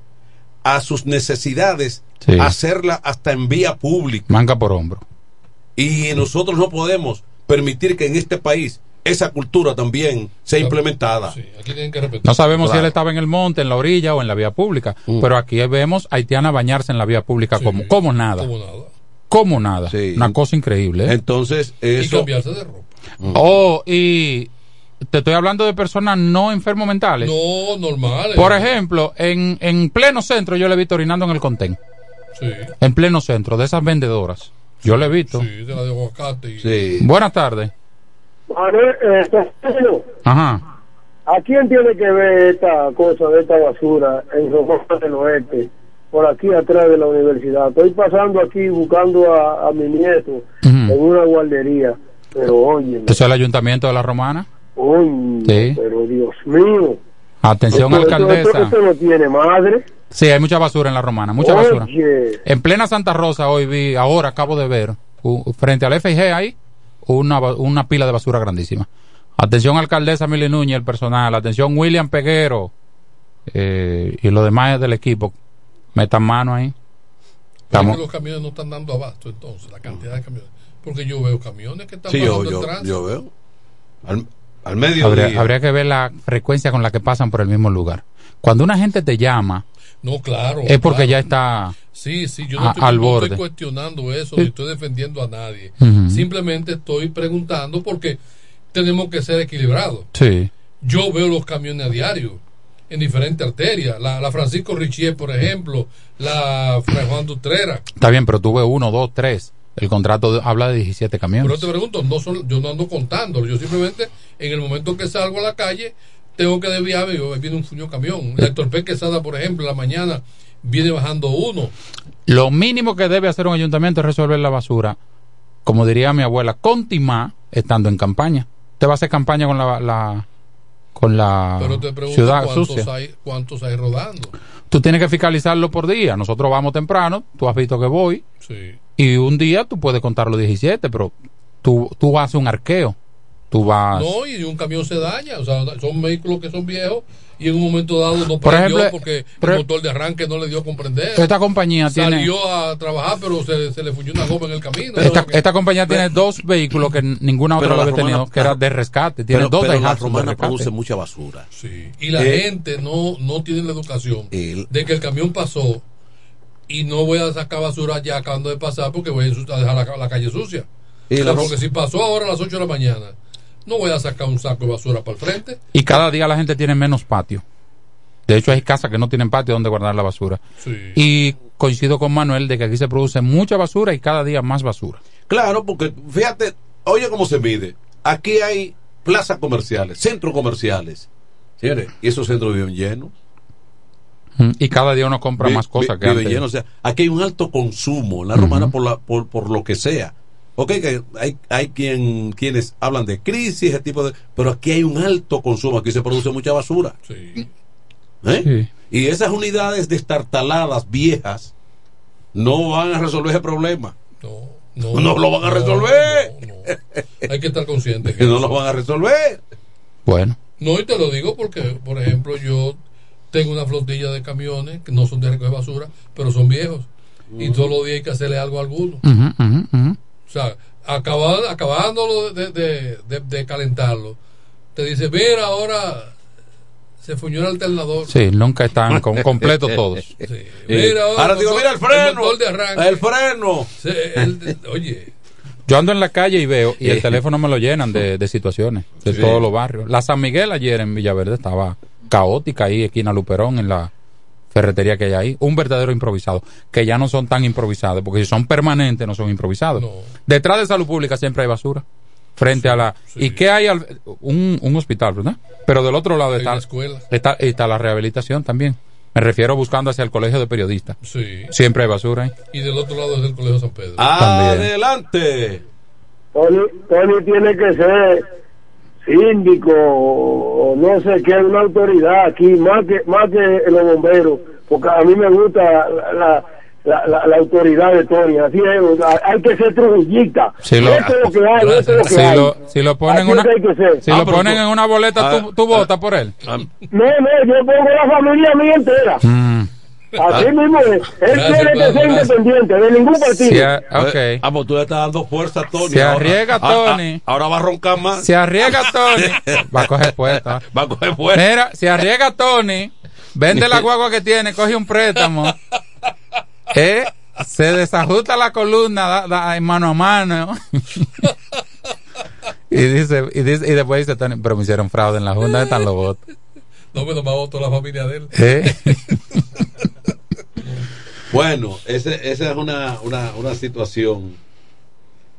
Speaker 17: a sus necesidades,
Speaker 18: Sí.
Speaker 17: hacerla hasta en vía pública.
Speaker 18: Manga por hombro.
Speaker 17: Y nosotros no podemos permitir que en este país esa cultura también sea implementada.
Speaker 20: Aquí tienen que repetir.
Speaker 18: No sabemos si él estaba en el monte, en la orilla o en la vía pública. Pero aquí vemos haitiana bañarse en la vía pública como, como nada.
Speaker 20: Como nada.
Speaker 18: Como nada. Una cosa increíble. ¿eh?
Speaker 17: Entonces,
Speaker 20: Y cambiarse de ropa.
Speaker 18: Oh, y te estoy hablando de personas no enfermos mentales.
Speaker 20: No, normal.
Speaker 18: Por ejemplo, en, en pleno centro yo le he visto orinando en el contén.
Speaker 20: Sí.
Speaker 18: En pleno centro, de esas vendedoras. Yo le he visto.
Speaker 20: Sí, de la de aguacate. y-
Speaker 18: Buenas tardes.
Speaker 19: Eh,
Speaker 18: Ajá.
Speaker 19: ¿a quién tiene que ver esta cosa de esta basura en Román del Oeste? Por aquí atrás de la universidad. Estoy pasando aquí buscando a, a mi nieto en una guardería. Pero oye,
Speaker 18: ¿Eso es el ayuntamiento de la Romana?
Speaker 19: oye,
Speaker 18: Sí.
Speaker 19: pero Dios mío.
Speaker 18: Atención, alcaldesa.
Speaker 19: Esto no tiene madre.
Speaker 18: Sí, hay mucha basura en la romana, mucha
Speaker 19: Oye.
Speaker 18: basura. En plena Santa Rosa hoy vi, ahora acabo de ver, frente al FIG ahí, una, una pila de basura grandísima. Atención alcaldesa Mili Núñez, el personal. Atención William Peguero eh, y los demás del equipo. Metan mano ahí. Estamos-
Speaker 20: los camiones no están dando abasto entonces, la cantidad de camiones. Porque yo veo camiones que están
Speaker 17: Sí, yo,
Speaker 20: bajando el
Speaker 17: yo,
Speaker 20: tránsito.
Speaker 17: yo veo. Al, al
Speaker 18: habría, habría que ver la frecuencia con la que pasan por el mismo lugar. Cuando una gente te llama,
Speaker 20: No, claro.
Speaker 18: es porque
Speaker 20: claro.
Speaker 18: ya está
Speaker 20: Sí, sí, yo
Speaker 18: a-
Speaker 20: no estoy,
Speaker 18: al
Speaker 20: no
Speaker 18: borde.
Speaker 20: estoy cuestionando eso,
Speaker 18: Sí.
Speaker 20: ni estoy defendiendo a nadie. Simplemente estoy preguntando porque tenemos que ser equilibrados.
Speaker 18: Sí.
Speaker 20: Yo veo los camiones a diario en diferentes arterias. La, la Francisco Richier, por ejemplo, la Fray Juan Dutrera.
Speaker 18: Está bien, pero tuve uno, dos, tres. El contrato habla de 17 camiones.
Speaker 20: Pero te pregunto, no son, yo no ando contándolo. Yo simplemente, en el momento que salgo a la calle, tengo que desviarme. Yo, viene un fuño camión. La Héctor P. Quesada, por ejemplo, en la mañana viene bajando uno.
Speaker 18: Lo mínimo que debe hacer un ayuntamiento es resolver la basura, como diría mi abuela, con timá, estando en campaña. Usted va a hacer campaña con la, la- con la
Speaker 20: Pero te pregunto
Speaker 18: ciudad
Speaker 20: cuántos
Speaker 18: sucia.
Speaker 20: hay, cuántos hay rodando.
Speaker 18: Tú tienes que fiscalizarlo por día. Nosotros vamos temprano, tú has visto que voy,
Speaker 20: Sí.
Speaker 18: Y un día tú puedes contar los 17, pero tú, tú haces un arqueo. Tú vas...
Speaker 20: No, y un camión se daña. O sea, son vehículos que son viejos y en un momento dado no
Speaker 18: Por ejemplo,
Speaker 20: porque
Speaker 18: por-
Speaker 20: el motor de arranque no le dio a comprender.
Speaker 18: Esta compañía tiene...
Speaker 20: Salió a trabajar, pero se, se le fuñó una goma en el camino.
Speaker 18: Esta, esta compañía tiene dos vehículos que ninguna otra lo había tenido, que era de rescate. Tiene
Speaker 17: pero,
Speaker 18: dos
Speaker 17: pero la romana produce mucha basura.
Speaker 20: Y la
Speaker 17: Eh,
Speaker 20: gente no, no tiene la educación de que el camión pasó y no voy a sacar basura ya acabando de pasar porque voy a dejar la, la calle sucia.
Speaker 17: Y la-
Speaker 20: porque si pasó ahora a las 8 de la mañana, no voy a sacar un saco de basura para el frente.
Speaker 18: Y cada día la gente tiene menos patio. De hecho, hay casas que no tienen patio donde guardar la basura.
Speaker 20: Sí.
Speaker 18: Y coincido con Manuel de que aquí se produce mucha basura y cada día más basura.
Speaker 17: Claro, porque fíjate, oye cómo se mide. Aquí hay plazas comerciales, centros comerciales. Señores, y esos centros viven llenos.
Speaker 18: Mm, Y cada día uno compra
Speaker 17: Vi-
Speaker 18: más cosas
Speaker 17: vi-
Speaker 18: que antes.
Speaker 17: llenos. O sea, aquí hay un alto consumo en la romana por, la, por, por lo que sea. Ok, que hay, hay quien, quienes hablan de crisis, ese tipo de... Pero aquí hay un alto consumo, aquí se produce mucha basura. ¿Eh? Y esas unidades destartaladas viejas no van a resolver ese problema.
Speaker 20: No,
Speaker 17: No, lo van a resolver.
Speaker 20: Hay que estar consciente
Speaker 17: Que no lo van a resolver.
Speaker 18: Bueno.
Speaker 20: No, y te lo digo porque, por ejemplo, yo tengo una flotilla de camiones que no son de recoger basura, pero son viejos. Y todos los días hay que hacerle algo a alguno.
Speaker 18: Ujú.
Speaker 20: O sea, acaba- acabándolo de, de, de- de calentarlo, te dice, mira, ahora se fuñó el alternador.
Speaker 18: Sí, nunca están con, completos todos.
Speaker 20: Mira,
Speaker 17: Ahora digo, mira el freno.
Speaker 20: motor de arranque.
Speaker 17: El freno.
Speaker 20: Se- el- oye,
Speaker 18: Yo ando en la calle y veo, y el teléfono me lo llenan de, de situaciones, de
Speaker 17: Sí.
Speaker 18: todos los barrios. La San Miguel ayer en Villaverde estaba caótica ahí, esquina Luperón, en la ferretería que hay ahí. Un verdadero improvisado, que ya no son tan improvisados, porque si son permanentes no son improvisados. Detrás de salud pública siempre hay basura. Frente a la... ¿Y qué hay? al- un, un hospital, ¿verdad? Pero del otro lado está,
Speaker 20: escuela.
Speaker 18: está, está la rehabilitación también. Me refiero buscando hacia el colegio de periodistas.
Speaker 20: sí.
Speaker 18: Siempre hay basura ahí.
Speaker 20: Y del otro lado es el Colegio San Pedro.
Speaker 17: Adelante.
Speaker 19: Tony, Tony tiene que ser síndico o no sé qué, una autoridad aquí, más que, más que los bomberos, porque a mí me gusta la, la, la, la- la autoridad de Tony, así es, hay que ser trujillista.
Speaker 18: Si lo-
Speaker 19: esto es lo que hay, esto es lo que
Speaker 18: si
Speaker 19: hay.
Speaker 18: lo, si lo ponen, una,
Speaker 19: es que hay que ser.
Speaker 18: si
Speaker 19: Ah,
Speaker 18: lo
Speaker 19: pero
Speaker 18: ponen
Speaker 19: tú-
Speaker 18: en una boleta,
Speaker 19: Ah,
Speaker 18: ¿tú, tú votas por él?
Speaker 19: No, no, yo pongo la familia mía entera.
Speaker 18: Mm.
Speaker 19: Así mismo es. Él
Speaker 17: Gracias,
Speaker 19: tiene que ser independiente de ningún partido.
Speaker 18: Si a- ok.
Speaker 17: Ah, pues tú le estás dando fuerza a Tony.
Speaker 18: Se
Speaker 17: ahora.
Speaker 18: arriesga
Speaker 17: Ah, ah,
Speaker 18: Tony.
Speaker 17: ahora va a roncar más.
Speaker 18: Se arriesga Tony. Va a coger puesta.
Speaker 17: Va a coger fuerza.
Speaker 18: Mira, se arriesga Tony. Vende la guagua que tiene, coge un préstamo. Eh, se desajusta la columna da, da, en mano a mano. y dice, y dice, y después dice Tony, pero me hicieron fraude en la junta, ¿dónde están los votos?
Speaker 20: No, pero me votó la familia de él.
Speaker 18: ¿Eh?
Speaker 17: Bueno, ese- esa es una, una, una situación.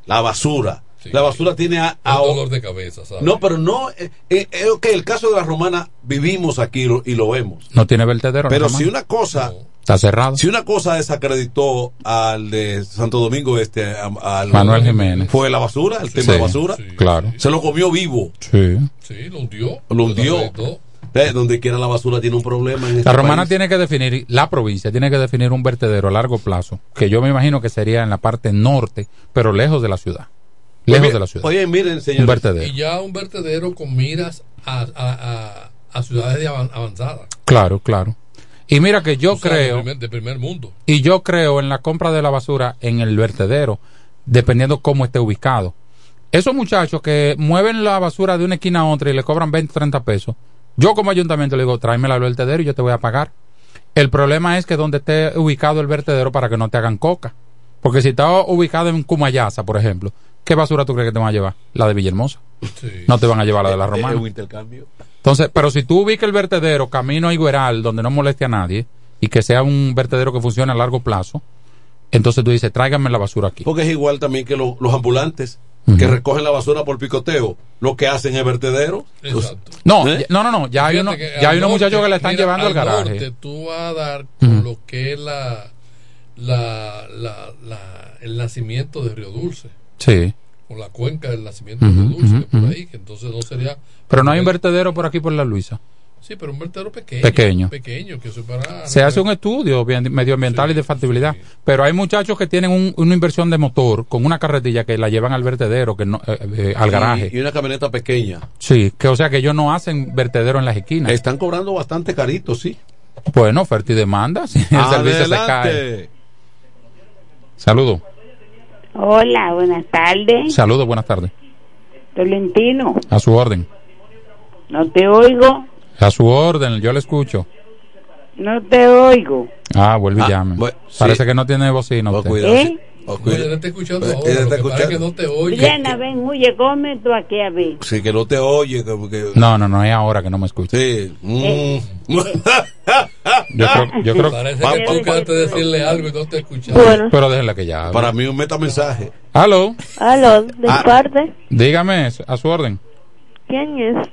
Speaker 17: La basura. La basura tiene a, a-
Speaker 20: Un dolor de cabeza, ¿sabes?
Speaker 17: No, pero no. Eh, eh, eh, ok, el caso de la romana vivimos aquí lo- y lo vemos.
Speaker 18: No tiene vertedero.
Speaker 17: Pero si una cosa.
Speaker 18: Está cerrado.
Speaker 17: Si una cosa desacreditó al de Santo Domingo Este, al
Speaker 18: Manuel Jiménez.
Speaker 17: fue la basura, el tema
Speaker 18: Sí,
Speaker 17: de basura.
Speaker 18: Claro.
Speaker 17: Se lo comió vivo.
Speaker 18: Sí.
Speaker 20: Sí, lo hundió.
Speaker 17: Lo hundió. Eh, donde quiera la basura tiene un problema. En este
Speaker 18: La romana
Speaker 17: país.
Speaker 18: tiene que definir, la provincia tiene que definir un vertedero a largo plazo, que yo me imagino que sería en la parte norte, pero lejos de la ciudad. Lejos
Speaker 17: Oye,
Speaker 18: de la ciudad.
Speaker 17: Oye, miren, señores.
Speaker 18: vertedero.
Speaker 20: Y ya un vertedero con miras a, a, a, a ciudades de avan- avanzadas.
Speaker 18: Claro, claro. Y mira que yo
Speaker 20: O sea,
Speaker 18: creo,
Speaker 20: De primer, de primer mundo.
Speaker 18: y yo creo en la compra de la basura en el vertedero, dependiendo cómo esté ubicado. Esos muchachos que mueven la basura de una esquina a otra y le cobran 20, 30 pesos, yo como ayuntamiento le digo, tráemela al vertedero y yo te voy a pagar. El problema es que donde esté ubicado el vertedero para que no te hagan coca. Porque si está ubicado en Cumayasa, por ejemplo, ¿qué basura tú crees que te van a llevar? La de Villahermosa. No te van a llevar la de la Romana.
Speaker 17: Un intercambio.
Speaker 18: Entonces, pero si tú ubicas el vertedero camino a Igueral, donde no moleste a nadie, y que sea un vertedero que funcione a largo plazo, entonces tú dices, tráiganme la basura aquí.
Speaker 17: Porque es igual también que lo- los ambulantes que recogen la basura por picoteo. Lo que hacen es vertedero. Pues,
Speaker 18: No,
Speaker 17: ¿eh?
Speaker 18: no, no, no, ya hay, uno, ya hay unos muchachos que le están
Speaker 20: mira,
Speaker 18: llevando al garaje.
Speaker 20: norte tú vas a dar con lo que es la, la, la, la- el nacimiento de Río Dulce.
Speaker 18: Sí.
Speaker 20: Con la cuenca del nacimiento de
Speaker 18: Ujú,
Speaker 20: Río Dulce, por ahí, que entonces no sería.
Speaker 18: Pero no hay un vertedero por aquí por la Luisa.
Speaker 20: Sí, pero un vertedero pequeño.
Speaker 18: Pequeño.
Speaker 20: Pequeño, que eso para.
Speaker 18: Se hace un estudio bien- medioambiental y de factibilidad. Pero hay muchachos que tienen un- una inversión de motor con una carretilla que la llevan al vertedero, que no, eh, eh, al garaje.
Speaker 17: Y, y una camioneta pequeña.
Speaker 18: Sí, que o sea que ellos no hacen vertedero en las esquinas.
Speaker 17: Están cobrando bastante carito, sí.
Speaker 18: Bueno, oferta y demanda. si el servicio se cae.
Speaker 17: Adelante.
Speaker 18: Saludos.
Speaker 23: Hola, buenas tardes.
Speaker 18: Saludos, buenas tardes.
Speaker 23: Tolentino,
Speaker 18: A su orden.
Speaker 23: no te oigo,
Speaker 18: A su orden, yo le escucho.
Speaker 23: no te oigo.
Speaker 18: Ah, vuelve y
Speaker 17: Ah,
Speaker 18: llame.
Speaker 17: bueno,
Speaker 18: Parece
Speaker 17: sí.
Speaker 18: que no tiene bocina. usted.
Speaker 17: cuidado,
Speaker 23: ¿Eh?
Speaker 17: Oh,
Speaker 20: Oye,
Speaker 17: cuida-
Speaker 20: él está escuchando ahora, lo
Speaker 17: está
Speaker 20: que que no te oye.
Speaker 23: Diana, ven, huye, come tú aquí a ver.
Speaker 17: Sí, que no te oye. que- que-
Speaker 18: No, no, no es ahora que no me escucha.
Speaker 17: Sí. Mm.
Speaker 18: Yo creo, yo creo
Speaker 20: Parece que tú de decirle algo y no te escuchaba.
Speaker 23: Bueno.
Speaker 18: Pero déjenla que ya hable.
Speaker 17: Para mí un metamensaje.
Speaker 18: Aló,
Speaker 23: Aló, de
Speaker 17: Ah.
Speaker 23: parte,
Speaker 18: dígame, a su orden.
Speaker 23: ¿quién es?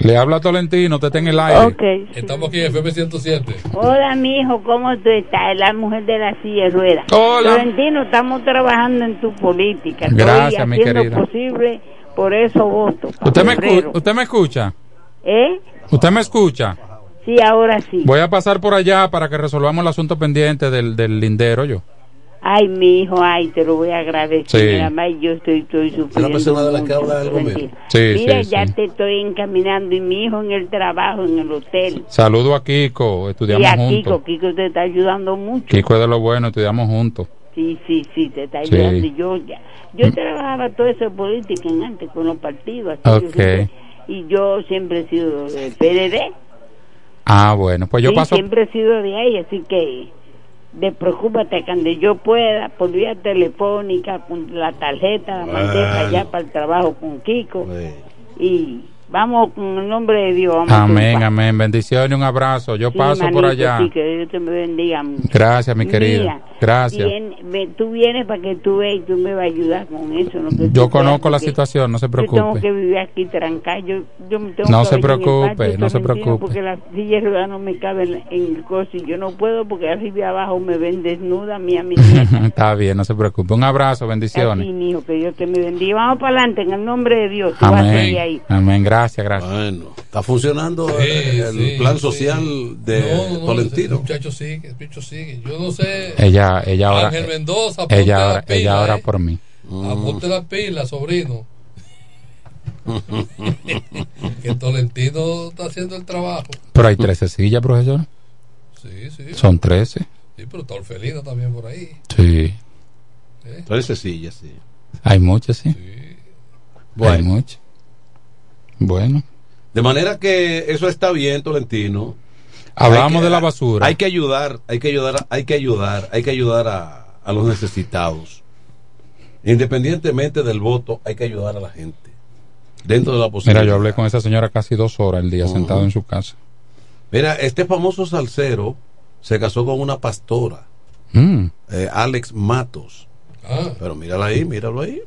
Speaker 18: Le habla Tolentino, usted está en el aire.
Speaker 23: Ok.
Speaker 20: Estamos aquí en FM 107.
Speaker 23: Hola, mi hijo, ¿cómo tú estás? La mujer de la silla de ruedas.
Speaker 18: Hola.
Speaker 23: Tolentino, estamos trabajando en tu política. Estoy
Speaker 18: Gracias, mi
Speaker 23: haciendo
Speaker 18: querida.
Speaker 23: posible, por eso voto.
Speaker 18: ¿Usted me. ¿Usted me escucha?
Speaker 23: ¿Eh?
Speaker 18: ¿Usted me escucha?
Speaker 23: Sí, ahora sí.
Speaker 18: Voy a pasar por allá para que resolvamos el asunto pendiente del, del lindero yo.
Speaker 23: Ay, mi hijo, ay, te lo voy a agradecer.
Speaker 18: Sí.
Speaker 23: Mira, ma, yo estoy, estoy sufriendo.
Speaker 17: persona de la que habla algo.
Speaker 18: Sí,
Speaker 23: Mira,
Speaker 18: sí,
Speaker 23: ya
Speaker 18: sí.
Speaker 23: te estoy encaminando y mi hijo en el trabajo, en el hotel.
Speaker 18: Saludo a Kiko,
Speaker 23: y
Speaker 18: estudiamos
Speaker 23: a
Speaker 18: juntos.
Speaker 23: Kiko, Kiko te está ayudando mucho.
Speaker 18: Kiko es de lo bueno, estudiamos juntos.
Speaker 23: Sí, sí, sí, te está ayudando. Y Yo, ya, yo trabajaba todo eso de política en antes con los partidos. así, yo
Speaker 18: Ok.
Speaker 23: siempre- y yo siempre he sido del PDD.
Speaker 18: Ah, bueno, pues yo
Speaker 23: Sí,
Speaker 18: paso.
Speaker 23: siempre he sido de ahí, así que despreocúpate cuando yo pueda, por vía telefónica, con la tarjeta, la mandé para allá para el trabajo con Kiko. Y vamos con el nombre de Dios. Vamos
Speaker 18: Amén, amén. Bendiciones, un abrazo. Yo
Speaker 23: Sí,
Speaker 18: paso por allá.
Speaker 23: sí, que Dios te me bendiga mucho.
Speaker 18: Gracias, mi querida.
Speaker 23: Mira,
Speaker 18: Gracias.
Speaker 23: bien, ve- tú vienes para que tú veas y tú me vas a ayudar con eso. tú
Speaker 18: Yo conozco la situación, no se
Speaker 23: Yo tengo
Speaker 18: preocupe.
Speaker 23: que vivir aquí trancada. Yo, yo me tengo
Speaker 18: No
Speaker 23: que
Speaker 18: se preocupe,
Speaker 23: patio,
Speaker 18: no se preocupe.
Speaker 23: Porque la silla de ruedas no me cabe en, el coche y yo no puedo porque arriba abajo me ven desnuda a mí a mi.
Speaker 18: Está bien, no se preocupe. Un abrazo,
Speaker 23: Así,
Speaker 18: bendiciones.
Speaker 23: mi hijo, que Dios te me bendiga. Vamos para adelante en el nombre de Dios. Tú vas a seguir ahí.
Speaker 18: Amén. Amén, gracias, gracias.
Speaker 17: Bueno, está funcionando
Speaker 20: Sí,
Speaker 17: el
Speaker 20: sí,
Speaker 17: plan
Speaker 20: sí.
Speaker 17: social de
Speaker 20: No, no, no,
Speaker 17: Tolentino.
Speaker 20: ese muchacho sigue, el bicho sigue. Yo no sé.
Speaker 18: Ella, ella ahora,
Speaker 20: Ángel Mendoza, ponte
Speaker 18: ella
Speaker 20: la
Speaker 18: ahora,
Speaker 20: pila,
Speaker 18: ella ahora
Speaker 20: eh.
Speaker 18: por mí.
Speaker 20: Ponte la pila, sobrino. que Tolentino está haciendo el trabajo.
Speaker 18: Pero hay 13 sillas, profesor.
Speaker 20: Sí, sí.
Speaker 18: Son 13.
Speaker 20: Sí, pero está Orfelino también por ahí.
Speaker 18: Sí.
Speaker 17: Entonces sillas, sí.
Speaker 18: Hay muchas, sí.
Speaker 17: Bueno.
Speaker 18: Hay muchas. Bueno.
Speaker 17: De manera que eso está bien, Tolentino.
Speaker 18: Hablamos
Speaker 17: que-
Speaker 18: de la basura.
Speaker 17: Hay que ayudar, hay que ayudar, hay que ayudar, hay que ayudar a, a los necesitados. Independientemente del voto, hay que ayudar a la gente. Dentro de la posibilidad.
Speaker 18: Mira, yo hablé con esa señora casi dos horas el día sentado en su casa.
Speaker 17: Mira, este famoso salsero se casó con una pastora,
Speaker 18: Mm.
Speaker 17: eh, Alex Matos.
Speaker 20: Ah.
Speaker 17: Pero mírala ahí, míralo ahí.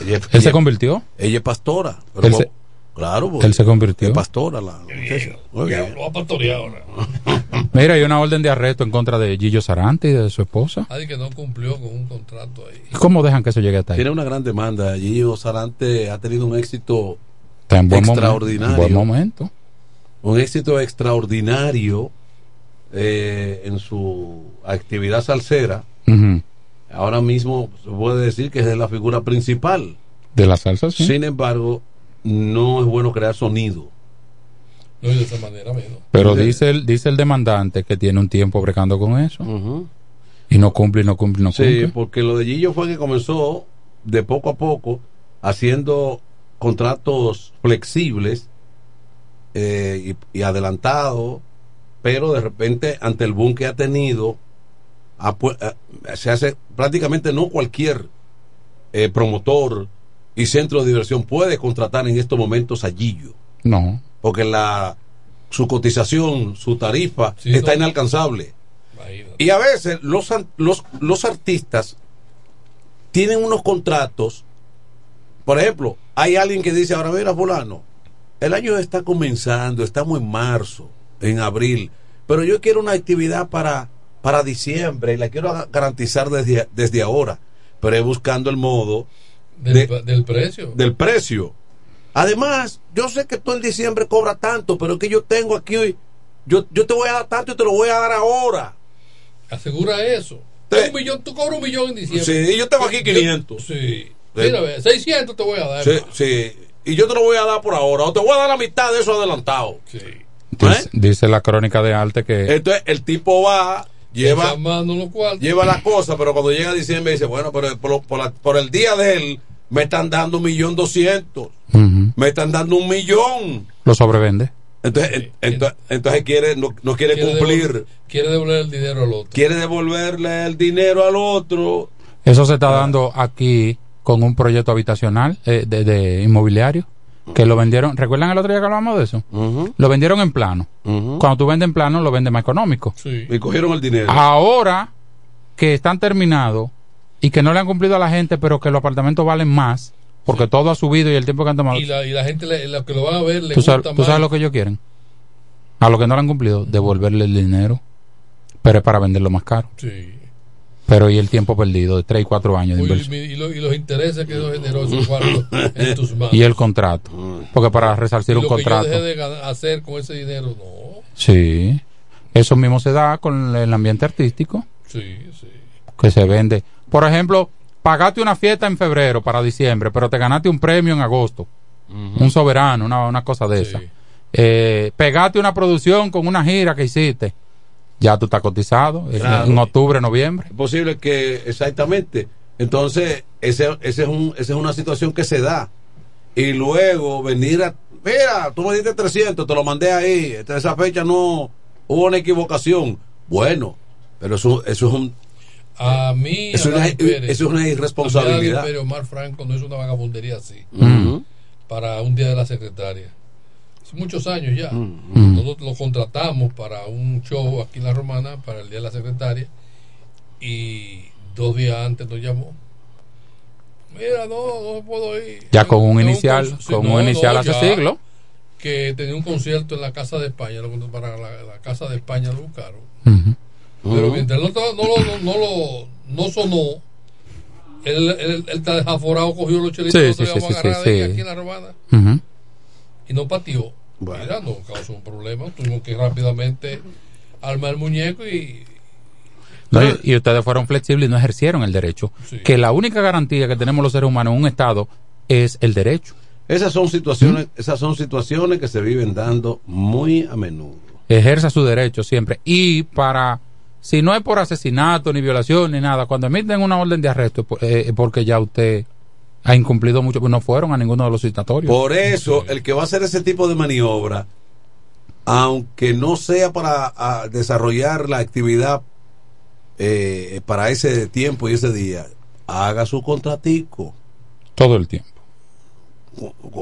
Speaker 17: Ella,
Speaker 18: ¿Él se convirtió?
Speaker 17: Ella es pastora. Pero
Speaker 18: Él
Speaker 17: vos-
Speaker 18: se-
Speaker 17: claro, porque
Speaker 18: él se convirtió.
Speaker 17: Es pastora la muchacha. Muy bien.
Speaker 20: Lo va a pastorear ahora.
Speaker 18: Mira, hay una orden de arresto en contra de Gillo Sarante y de su esposa.
Speaker 20: Alguien que no cumplió con un contrato ahí.
Speaker 18: ¿Y cómo dejan que eso llegue hasta ahí?
Speaker 17: Tiene una gran demanda. Gillo Sarante ha tenido un éxito
Speaker 18: Está en buen,
Speaker 17: extraordinario.
Speaker 18: en buen momento.
Speaker 17: un éxito extraordinario eh, en su actividad salsera. Ahora mismo se puede decir que es la figura principal.
Speaker 18: De la salsa, sí.
Speaker 17: Sin embargo, no es bueno crear sonido.
Speaker 20: No, y de esa manera menos.
Speaker 18: Pero dice el, dice el demandante que tiene un tiempo brecando con eso. Y no cumple, no cumple, no
Speaker 17: Sí,
Speaker 18: cumple.
Speaker 17: porque lo de Gillo fue que comenzó de poco a poco haciendo contratos flexibles eh, y, y adelantados, pero de repente ante el boom que ha tenido, eh, se hace prácticamente no cualquier eh, promotor y centro de diversión puede contratar en estos momentos a Gillo,
Speaker 18: No.
Speaker 17: porque la su cotización, su tarifa
Speaker 20: Sí,
Speaker 17: está
Speaker 20: no.
Speaker 17: inalcanzable. Y a veces los, los, los artistas tienen unos contratos. Por ejemplo, hay alguien que dice, ahora mira, fulano, el año está comenzando, estamos en marzo, en abril, pero yo quiero una actividad para, para diciembre y la quiero ga- garantizar desde, desde ahora, pero es buscando el modo
Speaker 20: Del,
Speaker 17: de-
Speaker 20: del precio.
Speaker 17: del precio. Además, yo sé que tú en diciembre cobras tanto, pero que yo tengo aquí, hoy- yo, yo te voy a dar tanto y te lo voy a dar ahora.
Speaker 20: Asegura eso. Un millón, tú cobras un millón en diciembre.
Speaker 17: Sí, y yo tengo aquí
Speaker 20: Yo-
Speaker 17: 500.
Speaker 20: sí. Mira, ve, 600 te voy a dar.
Speaker 17: Sí, sí. Y yo te lo voy a dar por ahora. O te voy a dar la mitad de eso adelantado.
Speaker 18: Dice, dice la crónica de arte que
Speaker 17: Entonces el tipo va, lleva, lleva la cosa, pero cuando llega diciembre dice, bueno, pero por, por la- por el día de él me están dando un millón doscientos. Me están dando un millón.
Speaker 18: lo sobrevende.
Speaker 17: Entonces, en- entonces, entonces quiere, no, no quiere,
Speaker 20: Quiere
Speaker 17: cumplir.
Speaker 20: quiere devolver el dinero al otro.
Speaker 17: Quiere devolverle el dinero al otro.
Speaker 18: Eso se está dando aquí con un proyecto habitacional eh, de, de inmobiliario que lo vendieron. ¿Recuerdan el otro día que hablamos de eso? Lo vendieron en plano. Cuando tú vendes en plano, lo vendes más económico.
Speaker 17: Y cogieron el dinero.
Speaker 18: Ahora que están terminados y que no le han cumplido a la gente, pero que los apartamentos valen más, porque todo ha subido y el tiempo que han tomado.
Speaker 20: Y la, y la gente, le- lo que lo van a ver, le
Speaker 18: ¿Tú sabes,
Speaker 20: gusta
Speaker 18: tú
Speaker 20: más.
Speaker 18: sabes lo que ellos quieren? A lo que no le han cumplido, devolverle el dinero, pero es para venderlo más caro.
Speaker 20: Sí.
Speaker 18: Pero y el tiempo perdido de 3 y 4 años de
Speaker 20: Uy,
Speaker 18: inversión.
Speaker 20: y, lo- y los intereses que eso generó esos cuartos en tus manos.
Speaker 18: Y el contrato. Porque para resarcir
Speaker 20: Y
Speaker 18: un
Speaker 20: lo que
Speaker 18: contrato.
Speaker 20: yo dejé de hacer con ese dinero, no.
Speaker 18: Sí. Eso mismo se da con el ambiente artístico,
Speaker 20: Sí, sí.
Speaker 18: que se vende. Por ejemplo, pagaste una fiesta en febrero para diciembre, pero te ganaste un premio en agosto. Un soberano, una, una cosa de esa. Eh, pegaste una producción con una gira que hiciste. Ya tú estás cotizado en-
Speaker 17: Claro.
Speaker 18: en octubre, noviembre.
Speaker 17: Es posible que, exactamente. Entonces, ese, ese es un, esa es una situación que se da. Y luego venir a. Mira, tú me diste 300, te lo mandé ahí. Esta- Esa fecha no hubo una equivocación. Bueno, pero eso, eso es un.
Speaker 20: A mí,
Speaker 17: Eso es una-
Speaker 20: Pérez,
Speaker 17: eso es una irresponsabilidad.
Speaker 20: Pérez, Omar Franco no es una vagabundería así. Para un día de la secretaria. Hace muchos años ya.
Speaker 17: Mm.
Speaker 20: Nosotros lo contratamos para un show aquí en La Romana, para el día de la secretaria. Y dos días antes nos llamó. Mira, no, no puedo ir.
Speaker 18: Ya con un
Speaker 20: Tengo
Speaker 18: inicial,
Speaker 20: con- sí,
Speaker 18: con
Speaker 20: no,
Speaker 18: un inicial
Speaker 20: no,
Speaker 18: hace
Speaker 20: ya,
Speaker 18: siglo.
Speaker 20: Que tenía un concierto en la Casa de España, para la, la Casa de España lo buscaron. Pero mientras no, no, lo, no, lo no sonó, él, él, él está desaforado, cogió los chelitos
Speaker 18: Sí, sí, sí,
Speaker 20: aquí en la romana
Speaker 18: Ujú.
Speaker 20: y no pateó. Mira, no causó un problema. Tuvimos que rápidamente armar el muñeco y
Speaker 18: No, y, y ustedes fueron flexibles y no ejercieron el derecho.
Speaker 20: Sí.
Speaker 18: Que la única garantía que tenemos los seres humanos en un Estado es el derecho.
Speaker 17: Esas son situaciones, esas son situaciones que se viven dando muy a menudo.
Speaker 18: Ejerza su derecho siempre. Y para, si no es por asesinato, ni violación, ni nada, cuando emiten una orden de arresto es por- eh, es porque ya usted ha incumplido mucho, pues no fueron a ninguno de los citatorios.
Speaker 17: Por eso, el que va a hacer ese tipo de maniobra, aunque no sea para desarrollar la actividad eh, para ese tiempo y ese día, haga su contratico
Speaker 18: Todo el tiempo.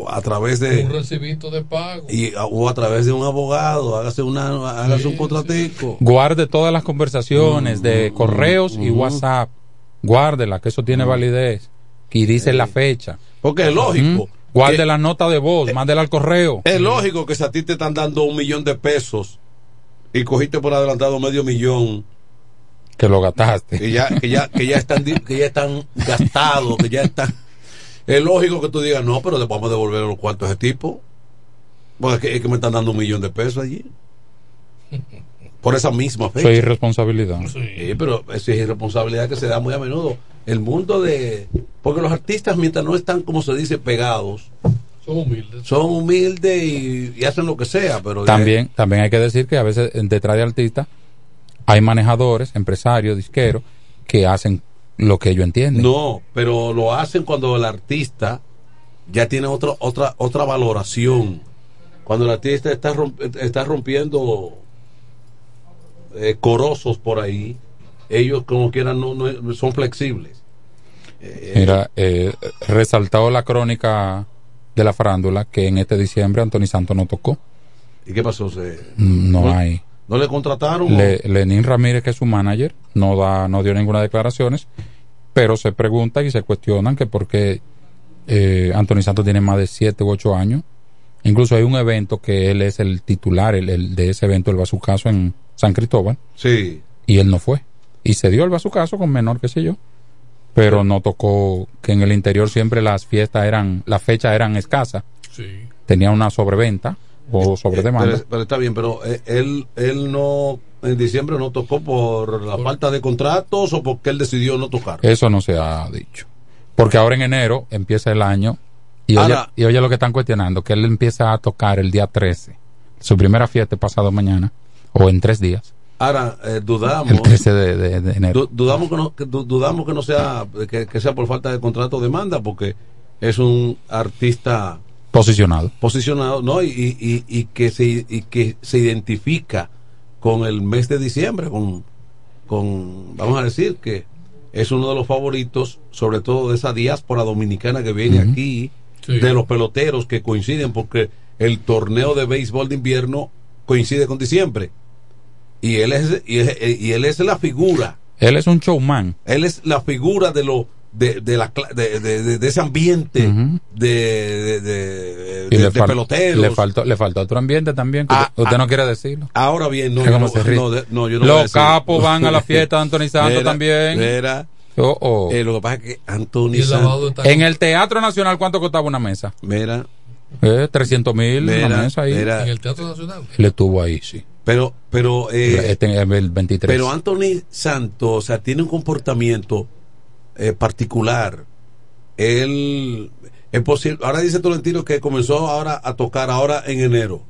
Speaker 17: A través
Speaker 20: un
Speaker 17: de
Speaker 20: recibito de pago.
Speaker 17: y, o a través de un abogado, hágase una hágase un contratico.
Speaker 18: Guarde todas las conversaciones de correos y WhatsApp. Guárdela, que eso tiene validez. Y dice la fecha.
Speaker 17: Porque es lógico.
Speaker 18: Guarde la nota de voz, mándela al correo.
Speaker 17: Es lógico que si a ti te están dando un millón de pesos y cogiste por adelantado medio millón
Speaker 18: Que lo gastaste.
Speaker 17: que ya que ya que ya están que ya están gastados que ya están es lógico que tú digas no pero le vamos a devolver los cuartos a ese tipo Porque es que, es que me están dando un millón de pesos allí. Por esa misma fecha.
Speaker 18: Eso es irresponsabilidad.
Speaker 17: Sí, pero eso es irresponsabilidad que se da muy a menudo. El mundo de... Porque los artistas, mientras no están, como se dice, pegados,
Speaker 20: Son humildes.
Speaker 17: son humildes y, y hacen lo que sea, pero...
Speaker 18: También, también hay que decir que a veces detrás de artistas hay manejadores, empresarios, disqueros, que hacen lo que ellos entienden.
Speaker 17: No, pero lo hacen cuando el artista ya tiene otra otra otra valoración. Cuando el artista está romp- está rompiendo eh, corosos por ahí, ellos como quieran no, no- son flexibles.
Speaker 18: Mira, eh, resaltado la crónica de la farándula que en este diciembre Anthony Santos no tocó.
Speaker 17: ¿Y qué pasó? Se-
Speaker 18: No hay.
Speaker 17: ¿No le contrataron?
Speaker 18: Le- Lenín Ramírez, que es su manager, no da, no dio ninguna declaraciones, pero se pregunta y se cuestionan que por qué eh, Anthony Santos tiene más de 7 u 8 años. Incluso hay un evento que él es el titular el, el de ese evento, el Bazucazo en San Cristóbal,
Speaker 17: Sí.
Speaker 18: y él no fue. Y se dio el Bazucazo con menor, qué sé yo, pero no tocó, que en el interior siempre las fiestas eran, las fechas eran escasas,
Speaker 20: Sí.
Speaker 18: tenía una sobreventa o sobredemanda.
Speaker 17: Pero, pero está bien, pero eh, él él no en diciembre no tocó por la falta de contratos o porque él decidió no tocar.
Speaker 18: Eso no se ha dicho. Porque ahora en enero empieza el año y oye,
Speaker 17: Ahora-
Speaker 18: y oye lo que están cuestionando, que él empieza a tocar el día 13, su primera fiesta pasado mañana, o en tres días,
Speaker 17: Ahora eh, dudamos
Speaker 18: el 13 de, de- de enero.
Speaker 17: Du- dudamos que no que dudamos que no sea que, que sea por falta de contrato o demanda porque es un artista
Speaker 18: Posicionado.
Speaker 17: posicionado no y, y- y- y que se y que se identifica con el mes de diciembre con con vamos a decir que es uno de los favoritos sobre todo de esa diáspora dominicana que viene aquí
Speaker 20: Sí.
Speaker 17: de los peloteros que coinciden porque el torneo de béisbol de invierno coincide con diciembre y él es y, es- y él es la figura
Speaker 18: Él es un showman.
Speaker 17: él es la figura de lo de, de la de, de- ese ambiente
Speaker 18: Ujú.
Speaker 17: de, de, de-
Speaker 18: Y
Speaker 17: de-
Speaker 18: le,
Speaker 17: de
Speaker 18: fal-
Speaker 17: peloteros
Speaker 18: le faltó le faltó otro ambiente también que
Speaker 17: Ah,
Speaker 18: usted,
Speaker 17: ah.
Speaker 18: no quiere decirlo
Speaker 17: ahora bien no, yo no,
Speaker 18: se ríe.
Speaker 17: no, de- no, yo no voy a
Speaker 18: los
Speaker 17: decir.
Speaker 18: capos van a la fiesta de Anthony Santos también
Speaker 17: mira.
Speaker 18: Oh, oh.
Speaker 17: Eh, lo que pasa es que Anthony Santos
Speaker 18: en el Teatro Nacional cuánto costaba una mesa
Speaker 17: mira
Speaker 18: eh, 300 mil una mesa ahí
Speaker 17: mira.
Speaker 20: En el Teatro Nacional.
Speaker 18: él estuvo ahí sí
Speaker 17: pero pero eh,
Speaker 18: Este, el 23
Speaker 17: pero Anthony Santos o sea tiene un comportamiento eh, particular él es posible ahora dice Tolentino que comenzó ahora a tocar ahora en enero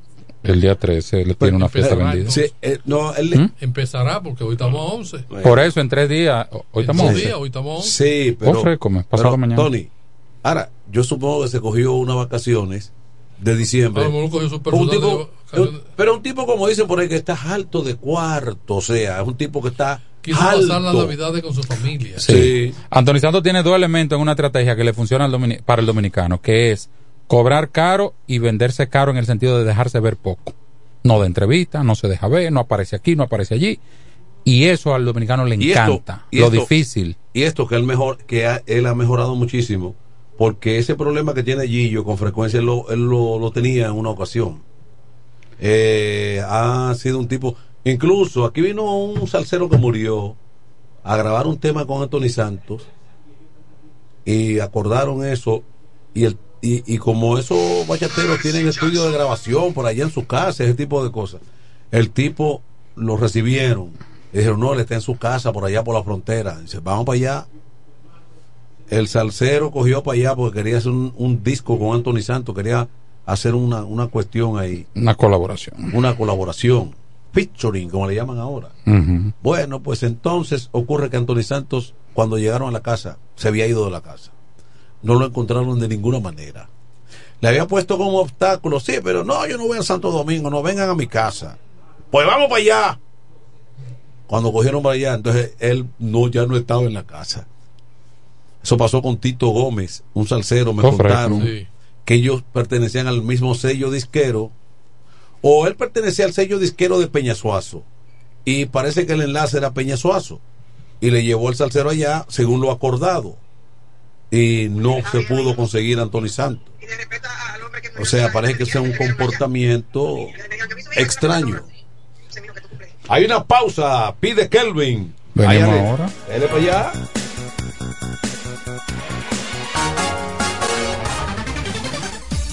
Speaker 18: El día 13 le tiene una fiesta vendida.
Speaker 17: Sí, eh, no, él,
Speaker 18: ¿Mm?
Speaker 20: Empezará porque hoy estamos a 11.
Speaker 18: Por eso, en tres días. Hoy estamos a
Speaker 20: dos
Speaker 18: 11.
Speaker 20: días, hoy estamos a 11.
Speaker 17: Sí, pero.
Speaker 18: Ofrécome, pasado
Speaker 17: pero,
Speaker 18: mañana.
Speaker 17: Tony, ahora, yo supongo que se cogió unas vacaciones de diciembre.
Speaker 20: A lo mejor cogió su
Speaker 17: un
Speaker 20: de
Speaker 17: tipo,
Speaker 20: vacaciones.
Speaker 17: pero un tipo, como dicen por ahí, que está alto de cuarto, o sea, es un tipo que está.
Speaker 20: Quiso
Speaker 17: alto.
Speaker 20: pasar las navidades con su familia.
Speaker 18: Sí. Anthony Santos tiene dos elementos en una estrategia que le funciona al domini- para el dominicano, que es cobrar caro y venderse caro en el sentido de dejarse ver poco. No de entrevista, no se deja ver, no aparece aquí, no aparece allí. Y eso al dominicano le
Speaker 17: Y
Speaker 18: encanta. lo
Speaker 17: esto-
Speaker 18: difícil.
Speaker 17: Y esto que él mejor, que ha- él ha mejorado muchísimo, porque ese problema que tiene Gillo con frecuencia él lo, él lo, lo tenía en una ocasión. Eh, ha sido un tipo, incluso aquí vino un salsero que murió a grabar un tema con Anthony Santos y acordaron eso y el y, y como esos bachateros tienen estudio de grabación por allá en su casa, ese tipo de cosas, el tipo lo recibieron. Le dijeron, no, él está en su casa por allá por la frontera. Dice, vamos para allá. El salsero cogió para allá porque quería hacer un, un disco con Anthony Santos, quería hacer una, una cuestión ahí,
Speaker 18: Una colaboración.
Speaker 17: una colaboración, featuring, como le llaman ahora. Bueno, pues entonces ocurre que Anthony Santos, cuando llegaron a la casa, se había ido de la casa. No lo encontraron de ninguna manera. Le había puesto como obstáculo, sí, pero no, yo no voy a Santo Domingo, no vengan a mi casa. Pues vamos para allá. Cuando cogieron para allá, entonces él no ya no estaba en la casa. Eso pasó con Tito Gómez, un salsero, me
Speaker 18: Oh,
Speaker 17: contaron
Speaker 20: Sí.
Speaker 17: que ellos pertenecían al mismo sello disquero, o él pertenecía al sello disquero de Peñasuazo, y parece que el enlace era Peñasuazo, y le llevó el salsero allá según lo acordado, y no se pudo conseguir a Anthony Santos. O sea, parece que es un comportamiento extraño. Hay una pausa, pide Kelvin.
Speaker 18: Venimos ahora.
Speaker 17: Dele para allá.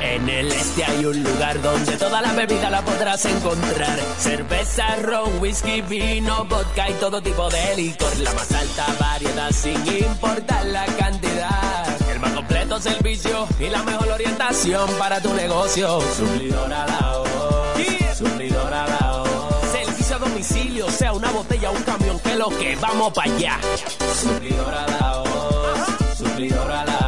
Speaker 24: En el este hay un lugar donde toda la bebida la podrás encontrar. Cerveza, ron, whisky, vino, vodka y todo tipo de licor. La más alta variedad sin importar la cantidad. El más completo servicio y la mejor orientación para tu negocio. Suplidora la voz. Suplidora la voz. Servicio a domicilio, sea una botella o un camión, que lo que vamos para allá. Suplidora la voz. Suplidora la voz.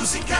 Speaker 10: música.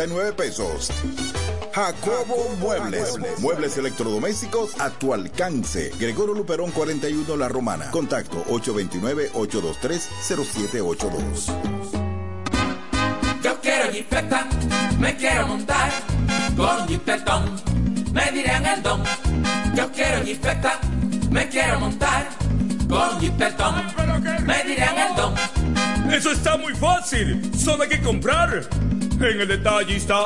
Speaker 12: 12,339 pesos. Jacobo Muebles. Muebles electrodomésticos a tu alcance. Gregorio Luperón 41 La Romana. Contacto 829-823-0782.
Speaker 25: Yo quiero jipeta, me quiero montar con jipetón, me dirán el don. Yo quiero jipeta, me quiero montar con jipetón, me dirán el don.
Speaker 26: Eso está muy fácil, solo hay que comprar. En el detallista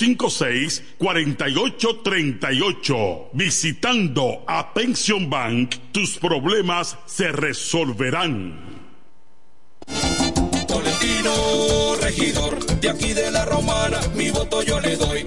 Speaker 11: 809-556-4838. Visitando a Pension Bank, tus problemas se resolverán.
Speaker 15: Tolentino, regidor, de aquí de la romana, mi voto yo le doy.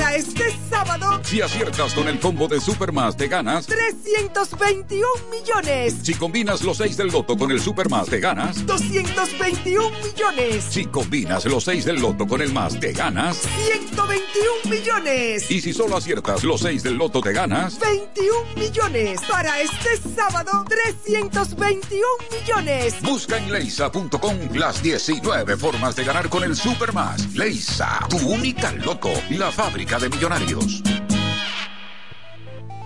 Speaker 6: Para este sábado,
Speaker 7: Si aciertas con el combo de Supermas, te ganas.
Speaker 6: 321 millones.
Speaker 7: Si combinas los 6 del loto con el Supermas, te ganas.
Speaker 6: 221 millones.
Speaker 7: Si combinas los 6 del loto con el más, te ganas.
Speaker 6: 121 millones.
Speaker 7: Y si solo aciertas los 6 del loto, te ganas.
Speaker 6: 21 millones. Para este sábado, 321 millones.
Speaker 7: Busca en leisa.com las 19 formas de ganar con el Supermas. Leisa, tu única loto, la fábrica de millonarios.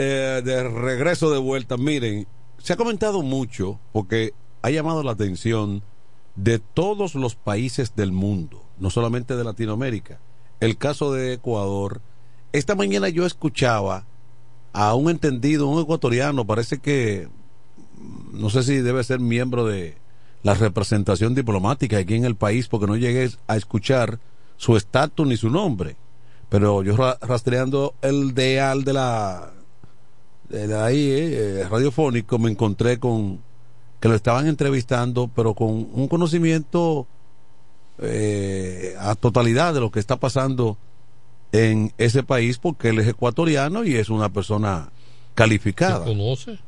Speaker 17: Eh, de regreso de vuelta, miren, se ha comentado mucho porque ha llamado la atención de todos los países del mundo, no solamente de Latinoamérica. El caso de Ecuador. Esta mañana yo escuchaba a un entendido, un ecuatoriano, parece que, no sé si debe ser miembro de la representación diplomática aquí en el país, porque no llegué a escuchar su estatus ni su nombre. Pero yo ra- rastreando el deal de la de ahí eh, radiofónico me encontré con que lo estaban entrevistando pero con un conocimiento eh, a totalidad de lo que está pasando en ese país porque él es ecuatoriano y es una persona calificada.
Speaker 20: ¿Se conoce?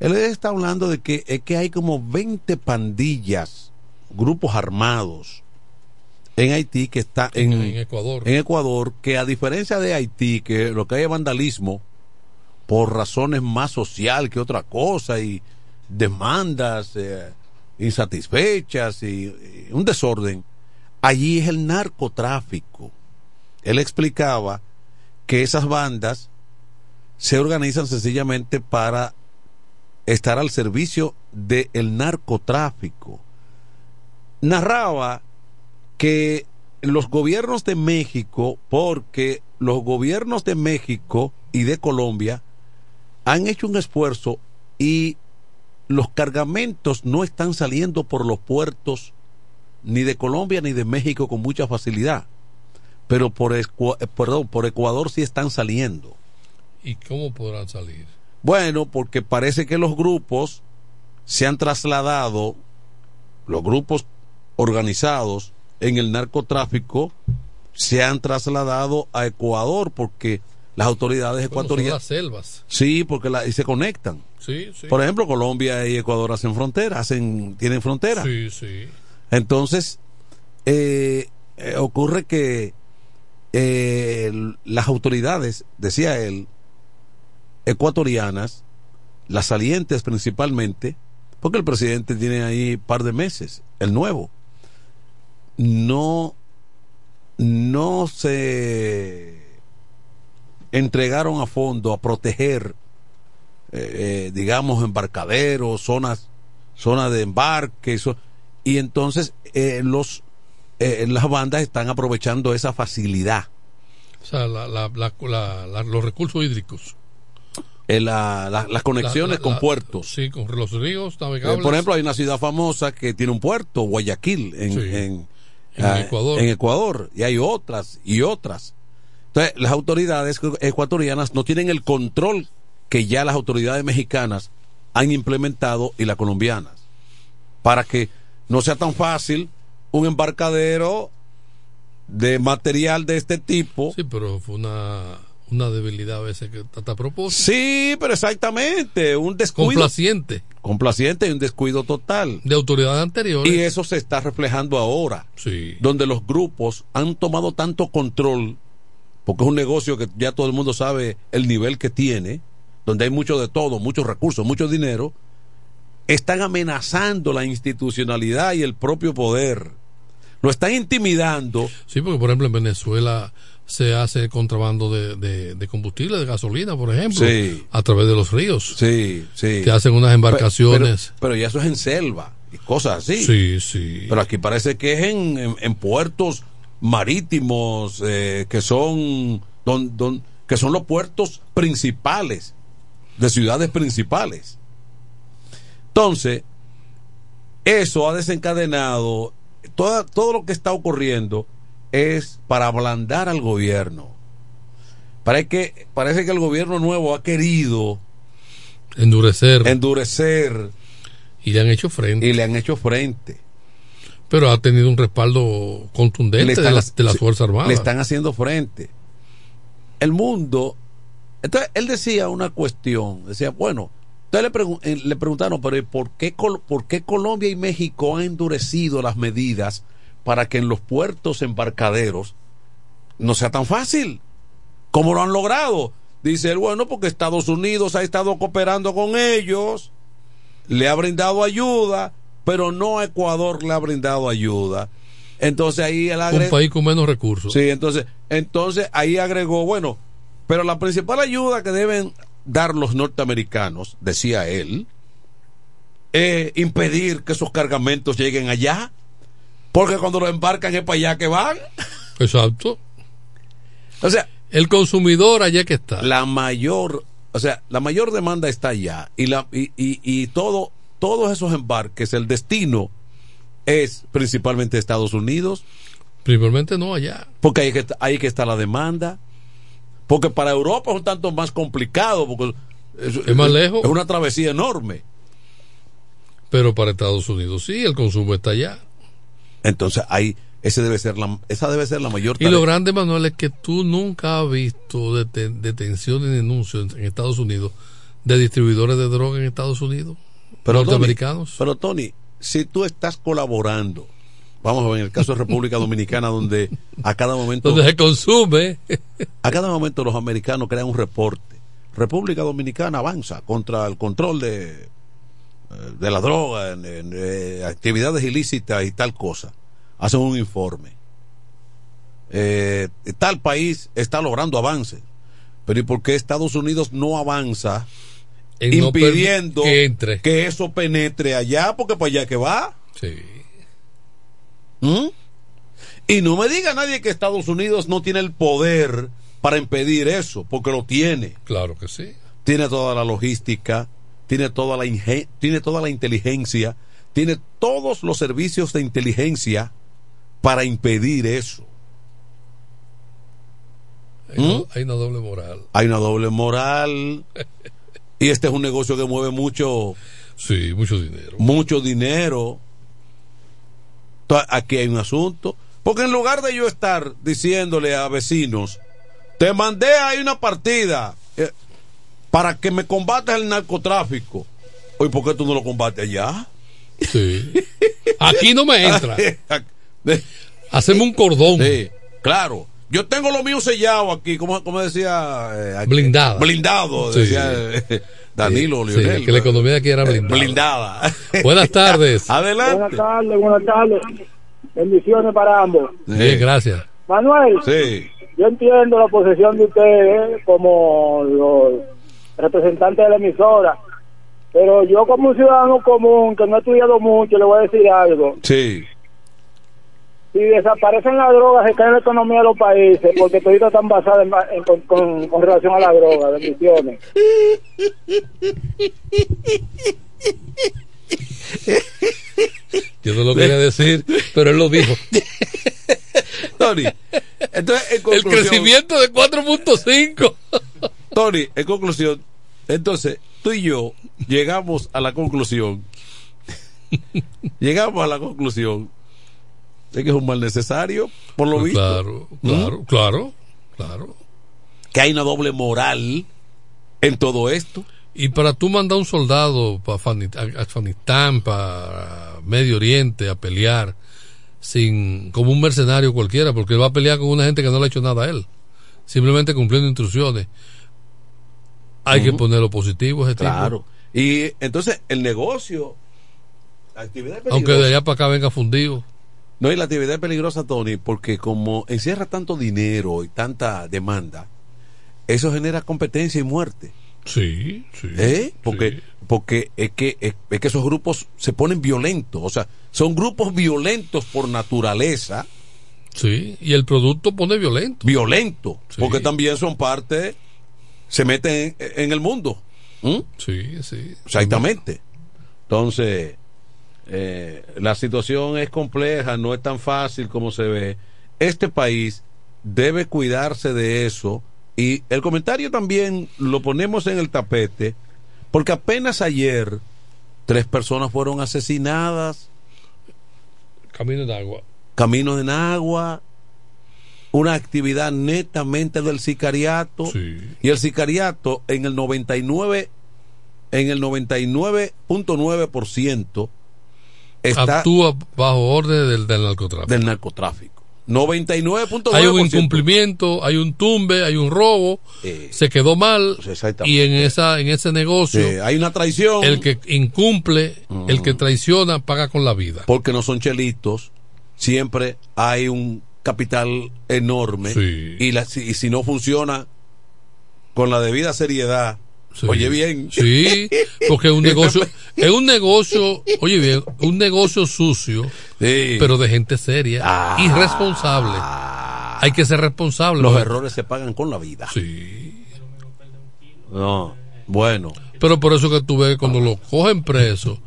Speaker 17: Él está hablando de que es que hay como 20 pandillas, grupos armados en Haití que está en,
Speaker 20: En Ecuador.
Speaker 17: en Ecuador, que a diferencia de Haití, que lo que hay es vandalismo por razones más social que otra cosa y demandas eh, insatisfechas y, y un desorden, allí es el narcotráfico. Él explicaba que esas bandas se organizan sencillamente para estar al servicio del narcotráfico. Narraba que los gobiernos de México, porque los gobiernos de México y de Colombia han hecho un esfuerzo y los cargamentos no están saliendo por los puertos ni de Colombia ni de México con mucha facilidad, pero por, eh, perdón, por Ecuador sí están saliendo.
Speaker 20: ¿Y cómo podrán salir?
Speaker 17: Bueno, porque parece que los grupos se han trasladado, los grupos organizados en el narcotráfico se han trasladado a Ecuador porque las autoridades ecuatorianas...
Speaker 20: las selvas.
Speaker 17: Sí, porque la, y se conectan.
Speaker 20: Sí, sí.
Speaker 17: Por ejemplo, Colombia y Ecuador hacen frontera, hacen, tienen frontera.
Speaker 20: Sí, sí.
Speaker 17: Entonces, eh, eh, ocurre que eh, el- las autoridades, decía él, ecuatorianas, las salientes principalmente, porque el presidente tiene ahí par de meses, el nuevo, no, no se entregaron a fondo a proteger, eh, eh, digamos, embarcaderos, zonas, zonas de embarque, eso- y entonces eh, los eh, las bandas están aprovechando esa facilidad.
Speaker 20: O sea, la- la- la- los recursos hídricos.
Speaker 17: La- la- las conexiones con puertos.
Speaker 20: Sí, con los ríos navegables.
Speaker 17: por ejemplo, hay una ciudad famosa que tiene un puerto, Guayaquil, en,
Speaker 20: Sí.
Speaker 17: en,
Speaker 20: En
Speaker 17: ah,
Speaker 20: Ecuador.
Speaker 17: en Ecuador, y hay otras y otras. Entonces, las autoridades ecuatorianas no tienen el control que ya las autoridades mexicanas han implementado y las colombianas, para que no sea tan fácil un embarcadero de material de este tipo.
Speaker 20: Sí, pero fue una, una debilidad a veces que hasta a propósito.
Speaker 17: Sí, pero exactamente, un descuido.
Speaker 20: Complaciente.
Speaker 17: Complaciente y un descuido total.
Speaker 20: De autoridades anteriores.
Speaker 17: Y eso se está reflejando ahora,
Speaker 20: Sí.
Speaker 17: donde los grupos han tomado tanto control, porque es un negocio que ya todo el mundo sabe el nivel que tiene, donde hay mucho de todo, muchos recursos, mucho dinero, están amenazando la institucionalidad y el propio poder. Lo están intimidando.
Speaker 20: Sí, porque por ejemplo en Venezuela se hace contrabando de, de, de combustible, de gasolina, por ejemplo,
Speaker 17: Sí.
Speaker 20: a través de los ríos.
Speaker 17: Sí, sí.
Speaker 20: Que hacen unas embarcaciones.
Speaker 17: Pero, pero ya eso es en selva y cosas así.
Speaker 20: Sí, sí.
Speaker 17: Pero aquí parece que es en, en- en puertos marítimos eh, que son don- don- que son los puertos principales de ciudades principales. Entonces, eso ha desencadenado toda- todo lo que está ocurriendo es para ablandar al gobierno. Parece que, parece que el gobierno nuevo ha querido
Speaker 20: endurecer.
Speaker 17: endurecer
Speaker 20: y le han hecho frente.
Speaker 17: y le han hecho frente.
Speaker 20: Pero ha tenido un respaldo contundente de las, de las
Speaker 17: sí,
Speaker 20: Fuerzas Armadas.
Speaker 17: Le están haciendo frente. El mundo. Entonces, él decía una cuestión. Decía, bueno, entonces le, pregun- eh, le preguntaron, pero ¿y ¿por qué, ¿por qué Colombia y México han endurecido las medidas para que en los puertos embarcaderos no sea tan fácil? ¿Cómo lo han logrado? Dice él, bueno, porque Estados Unidos ha estado cooperando con ellos, le ha brindado ayuda, pero no Ecuador le ha brindado ayuda. Entonces ahí él
Speaker 20: un
Speaker 17: agrega.
Speaker 20: país con menos recursos.
Speaker 17: Sí, entonces, entonces ahí agregó, bueno, pero la principal ayuda que deben dar los norteamericanos, decía él, es impedir que esos cargamentos lleguen allá, porque cuando lo embarcan es para allá que van.
Speaker 20: Exacto.
Speaker 17: O sea,
Speaker 20: el consumidor allá que está.
Speaker 17: La mayor, o sea, la mayor demanda está allá y la y, y, y todo todos esos embarques, el destino es principalmente Estados Unidos,
Speaker 20: Principalmente no allá.
Speaker 17: porque ahí que, está- ahí que está la demanda. Porque para Europa es un tanto más complicado, porque es,
Speaker 20: Es más lejos.
Speaker 17: Es una travesía enorme.
Speaker 20: Pero para Estados Unidos sí, el consumo está allá.
Speaker 17: Entonces ahí ese debe ser la, esa debe ser la mayor
Speaker 20: Y lo grande, Manuel, es que tú nunca has visto deten- detención y denuncias en Estados Unidos de distribuidores de droga en Estados Unidos.
Speaker 17: Pero,
Speaker 20: norteamericanos.
Speaker 17: pero Tony, si tú estás colaborando vamos a ver, en el caso de República Dominicana, donde a cada momento.
Speaker 20: Donde se consume.
Speaker 17: a cada momento los americanos crean un reporte. República Dominicana avanza contra el control de, eh, de la droga, eh, actividades ilícitas y tal cosa. Hacen un informe. Eh, tal país está logrando avances. Pero ¿y por qué Estados Unidos no avanza
Speaker 20: No
Speaker 17: impidiendo
Speaker 20: que entre.
Speaker 17: que eso penetre allá? Porque para allá que va.
Speaker 20: Sí.
Speaker 17: ¿Mm? Y no me diga nadie que Estados Unidos no tiene el poder para impedir eso, porque lo tiene.
Speaker 20: Claro que sí.
Speaker 17: Tiene toda la logística, tiene toda la, tiene toda la inteligencia, tiene todos los servicios de inteligencia para impedir eso.
Speaker 20: Hay, una, hay una doble moral.
Speaker 17: Hay una doble moral. y este es un negocio que mueve mucho.
Speaker 20: Sí, mucho dinero.
Speaker 17: Mucho dinero. Entonces, Aquí hay un asunto. Porque en lugar de yo estar diciéndole a vecinos, te mandé ahí una partida eh, para que me combatas el narcotráfico. Oye, ¿por qué tú no lo combates allá?
Speaker 20: Sí. Aquí no me entra. Hacemos un cordón.
Speaker 17: Sí, claro. Yo tengo lo mío sellado aquí, como, como decía. eh, aquí. Blindado,
Speaker 20: Sí.
Speaker 17: decía eh, Danilo
Speaker 20: Sí,
Speaker 17: Lionel.
Speaker 20: que la economía aquí era
Speaker 17: Eh,
Speaker 20: blindada.
Speaker 17: blindada.
Speaker 20: Buenas tardes.
Speaker 17: Adelante.
Speaker 19: Buenas tardes, buenas tardes. Bendiciones para ambos.
Speaker 20: Bien, gracias.
Speaker 19: Manuel,
Speaker 17: Sí.
Speaker 19: yo entiendo la posición de ustedes como los representantes de la emisora, pero yo como un ciudadano común que no he estudiado mucho, le voy a decir algo.
Speaker 17: Sí.
Speaker 19: Si desaparecen las drogas, se cae la economía de los países, porque toditas están basadas en- en- con, con- con relación a la droga. Bendiciones.
Speaker 20: Yo no lo quería decir, pero él lo dijo.
Speaker 17: Tony, entonces, en
Speaker 20: El crecimiento de 4.5.
Speaker 17: Tony, en conclusión, entonces, tú y yo llegamos a la conclusión, llegamos a la conclusión que es un mal necesario, por lo visto.
Speaker 20: Claro,
Speaker 17: ¿Mm?
Speaker 20: claro, claro, claro.
Speaker 17: Que hay una doble moral en todo esto.
Speaker 20: Y para tú mandar un soldado para Afganistán, para Medio Oriente, a pelear, sin como un mercenario cualquiera, porque él va a pelear con una gente que no le ha hecho nada a él, simplemente cumpliendo instrucciones. Hay que
Speaker 17: Ujú.
Speaker 20: ponerlo positivo a ese tipo.
Speaker 17: Claro. Y entonces, el negocio, actividad
Speaker 20: Aunque de allá para acá venga fundido.
Speaker 17: No, y la actividad es peligrosa, Tony, porque como encierra tanto dinero y tanta demanda, eso genera competencia y muerte.
Speaker 20: Sí, sí.
Speaker 17: ¿Eh? Porque, porque es, que, es, es que esos grupos se ponen violentos, o sea, son grupos violentos por naturaleza.
Speaker 20: Sí, y el producto pone violento.
Speaker 17: Violento,
Speaker 20: Sí.
Speaker 17: porque también son parte, se meten en, en el mundo. ¿Mm?
Speaker 20: Sí, sí.
Speaker 17: Exactamente. Entonces, eh, la situación es compleja, no es tan fácil como se ve. Este país debe cuidarse de eso y el comentario también lo ponemos en el tapete porque apenas ayer tres personas fueron asesinadas,
Speaker 20: Camino de agua.
Speaker 17: camino en agua, una actividad netamente del sicariato y el sicariato en el 99 en el 99.9% está
Speaker 20: Actúa bajo orden del, del narcotráfico.
Speaker 17: del narcotráfico. 99.9%.
Speaker 20: Hay un incumplimiento, hay un tumbe, hay un robo, se quedó mal y en esa en ese negocio
Speaker 17: Sí, hay una traición.
Speaker 20: el que incumple, el que traiciona paga con la vida.
Speaker 17: porque no son chelitos, siempre hay un capital enorme
Speaker 20: Sí.
Speaker 17: y, la, si, y si no funciona con la debida seriedad,
Speaker 20: Sí.
Speaker 17: oye bien,
Speaker 20: Sí, porque es un negocio, es un negocio, oye bien, un negocio sucio,
Speaker 17: Sí.
Speaker 20: pero de gente seria,
Speaker 17: Ah.
Speaker 20: irresponsable. Hay que ser responsable.
Speaker 17: los errores se pagan con la vida.
Speaker 20: Sí.
Speaker 17: No, bueno.
Speaker 20: Pero por eso que tú ves cuando lo cogen preso,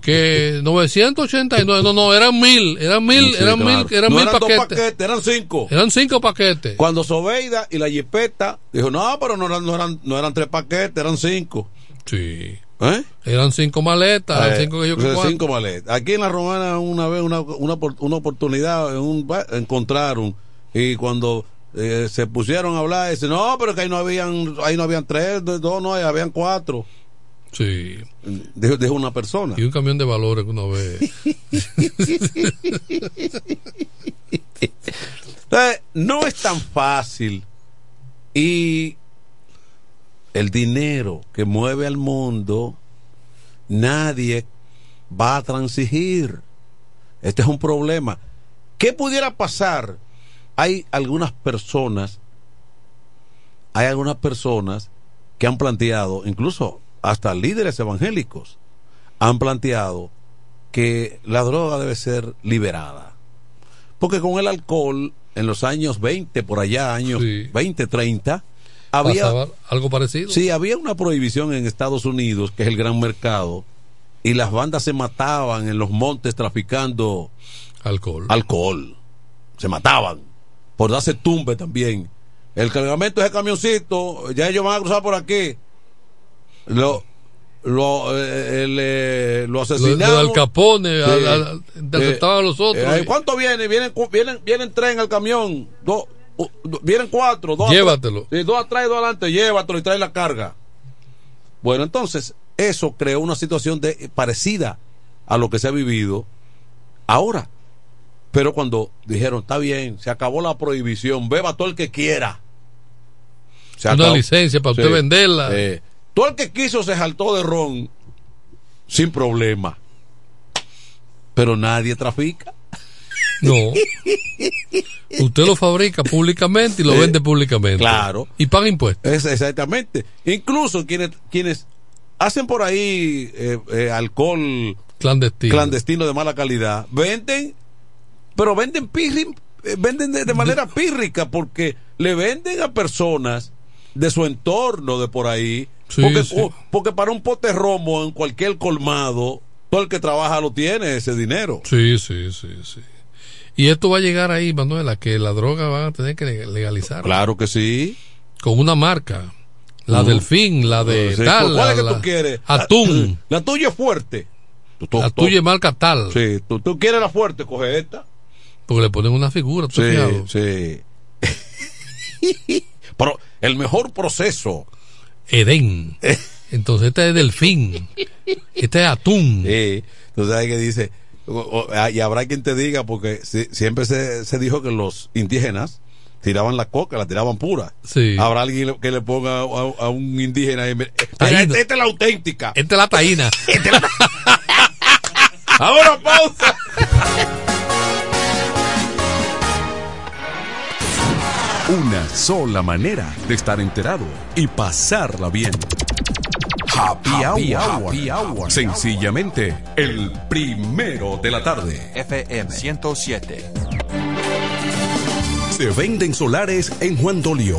Speaker 20: que 989, no, no, eran mil, eran mil,
Speaker 17: Sí,
Speaker 20: eran
Speaker 17: claro.
Speaker 20: mil, eran
Speaker 17: No
Speaker 20: mil
Speaker 17: eran
Speaker 20: paquetes.
Speaker 17: paquetes, eran cinco.
Speaker 20: Eran cinco paquetes.
Speaker 17: Cuando Sobeida y la Jipeta dijo, no, pero no eran, no eran, no eran tres paquetes, eran cinco.
Speaker 20: Sí.
Speaker 17: ¿Eh?
Speaker 20: Eran cinco maletas, eran
Speaker 17: Eh,
Speaker 20: cinco que yo cuánto.
Speaker 17: cinco maletas. Aquí en la Romana una vez una, una, una oportunidad un encontraron y cuando eh, se pusieron a hablar dice no pero que ahí no habían ahí no habían tres dos no ahí habían cuatro
Speaker 20: Sí.
Speaker 17: De, de una persona.
Speaker 20: Y un camión de valores que uno ve.
Speaker 17: Entonces, no es tan fácil. Y el dinero que mueve al mundo, nadie va a transigir. Este es un problema. ¿Qué pudiera pasar? Hay algunas personas, hay algunas personas que han planteado, incluso hasta líderes evangélicos, han planteado que la droga debe ser liberada. Porque con el alcohol, en los años 20, por allá, años 20, 30, había
Speaker 20: Pasaba algo parecido.
Speaker 17: Sí, había una prohibición en Estados Unidos, que es el gran mercado, y las bandas se mataban en los montes traficando
Speaker 20: alcohol.
Speaker 17: Alcohol. Se mataban. Por darse tumbe también. El cargamento de ese camioncito, ya ellos van a cruzar por aquí. Lo, lo, eh, el, eh, lo asesinaron.
Speaker 20: Lo, lo del Capone,
Speaker 17: Sí.
Speaker 20: al- al- interceptaban a los otros.
Speaker 17: Eh, ¿Cuánto viene? Vienen, vienen, vienen tres en el camión. Dos, vienen cuatro. Dos
Speaker 20: Llévatelo.
Speaker 17: atrás, dos atrás y dos adelante. Llévatelo y trae la carga. Bueno, entonces, eso creó una situación de, parecida a lo que se ha vivido ahora. Pero cuando dijeron, está bien, se acabó la prohibición, beba todo el que quiera. Se
Speaker 20: Una
Speaker 17: acabó.
Speaker 20: licencia para usted venderla.
Speaker 17: Todo el que quiso se saltó de ron sin problema. Pero nadie trafica.
Speaker 20: No. Usted lo fabrica públicamente y lo vende públicamente.
Speaker 17: claro.
Speaker 20: Y paga impuestos.
Speaker 17: Es, exactamente. Incluso quienes, quienes hacen por ahí eh, eh, alcohol
Speaker 20: Clandestino.
Speaker 17: clandestino de mala calidad, venden, pero venden pirri- eh, venden de, de manera pírrica porque le venden a personas de su entorno de por ahí.
Speaker 20: Sí,
Speaker 17: porque,
Speaker 20: sí.
Speaker 17: porque para un pote romo en cualquier colmado, todo el que trabaja lo tiene ese dinero.
Speaker 20: Sí, sí, sí, sí. Y esto va a llegar ahí, Manuela, que la droga van a tener que legalizar.
Speaker 17: Claro que sí.
Speaker 20: Con una marca. La
Speaker 17: Ujú.
Speaker 20: Delfín, la de
Speaker 17: Sí,
Speaker 20: tal.
Speaker 17: ¿Cuál
Speaker 20: la-
Speaker 17: es que
Speaker 20: la-
Speaker 17: tú quieres?
Speaker 20: Atún.
Speaker 17: La, la tuya es fuerte. Tú- tú-
Speaker 20: La
Speaker 17: tú-
Speaker 20: tuya es marca tal.
Speaker 17: Sí, tú, tú quieres la fuerte, coge esta.
Speaker 20: Porque le ponen una figura. ¿tú has
Speaker 17: Sí, sí. Pero el mejor proceso.
Speaker 20: Edén. Entonces este es delfín. Este es atún.
Speaker 17: Sí. Tú sabes que dice. o- o- Y habrá quien te diga, porque si- siempre se, se dijo que los indígenas tiraban la coca, la tiraban pura.
Speaker 20: Sí.
Speaker 17: Habrá alguien que le ponga a, a un indígena. y esta es la auténtica.
Speaker 20: Esta es la taína.
Speaker 17: Ahora pausa.
Speaker 8: Una sola manera de estar enterado y pasarla bien. Happy,
Speaker 27: Happy
Speaker 8: hour.
Speaker 27: hour. Happy hour.
Speaker 8: Sencillamente, el primero de la tarde.
Speaker 27: FM 107.
Speaker 8: Se venden solares en Juan Dolio,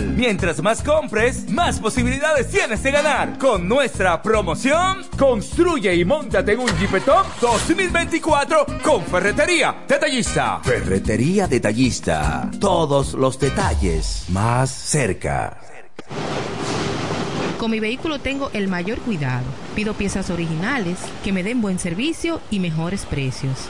Speaker 28: Mientras más compres, más posibilidades tienes de ganar. Con nuestra promoción, construye y montate en un Jeepetop 2024 con Ferretería Detallista.
Speaker 29: Ferretería Detallista. Todos los detalles más cerca.
Speaker 30: Con mi vehículo tengo el mayor cuidado Pido piezas originales, que me den buen servicio y mejores precios.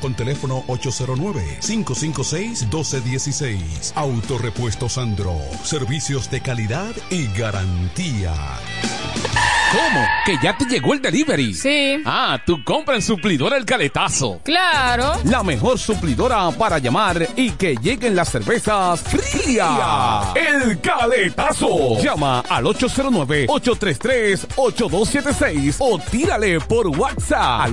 Speaker 31: con teléfono 809-556-1216. Autorepuesto Sandro. Servicios de calidad y garantía.
Speaker 32: ¿Cómo? ¿Que ya te llegó el delivery?
Speaker 30: Sí.
Speaker 32: Ah, tú compra en Suplidora El Caletazo.
Speaker 30: Claro.
Speaker 32: La mejor suplidora para llamar y que lleguen las cervezas frías. El Caletazo. Llama al 809-833-8276 o tírale por WhatsApp al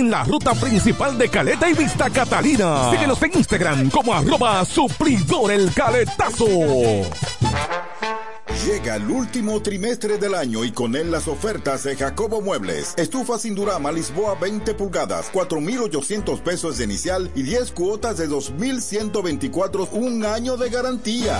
Speaker 32: la ruta principal de Caleta y Vista Catalina. Síguenos en Instagram como arroba suplidor el caletazo.
Speaker 12: Llega el último trimestre del año y con él las ofertas de Jacobo Muebles. Estufa sin Durama Lisboa 20 pulgadas, 4.800 pesos de inicial y 10 cuotas de 2.124, un año de garantía.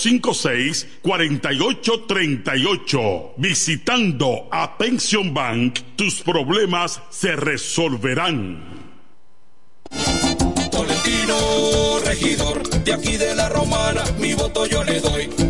Speaker 11: 809-556-4838. Visitando a Pension Bank, tus problemas se resolverán.
Speaker 15: Tolentino, regidor, de aquí de la Romana, mi voto yo le doy.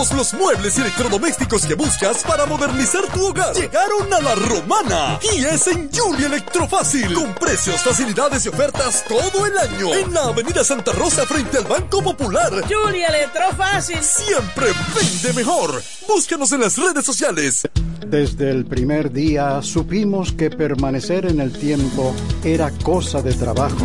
Speaker 3: Todos los muebles y electrodomésticos que buscas para modernizar tu hogar llegaron a la romana y es en Julie Electrofácil con precios, facilidades y ofertas todo el año en la Avenida Santa Rosa frente al Banco Popular.
Speaker 4: Julie Electrofácil
Speaker 3: siempre vende mejor. Búscanos en las redes sociales.
Speaker 33: Desde el primer día supimos que permanecer en el tiempo era cosa de trabajo.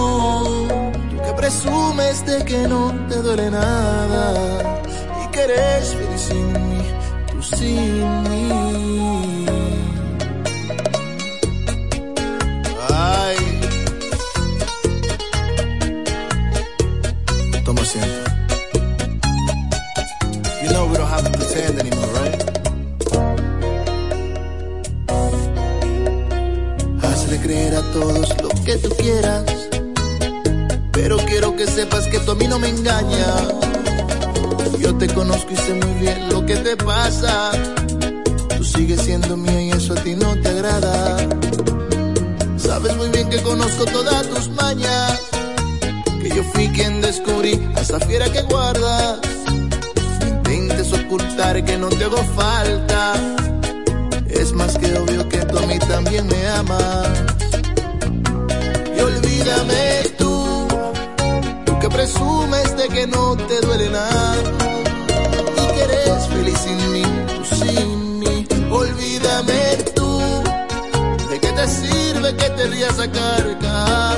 Speaker 10: presumes de que no te duele nada y que eres feliz sin mí, tú sin mí. Ay. Toma asiento. You know we don't have to pretend anymore, right? Hazle creer a todos lo que tú quieras. Pero quiero que sepas que tú a mí no me engañas. Yo te conozco y sé muy bien lo que te pasa. Tú sigues siendo mía y eso a ti no te agrada. Sabes muy bien que conozco todas tus mañas. Que yo fui quien descubrí a esa fiera que guardas. Intentes ocultar que no te hago falta. Es más que obvio que tú a mí también me amas. Y olvídame que presumes de que no te duele nada. Y que eres feliz sin mí, tú sin mí. Olvídame tú, de qué te sirve que te rías a cargar.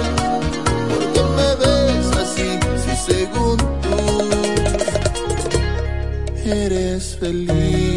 Speaker 10: Porque me ves así, si según tú eres feliz.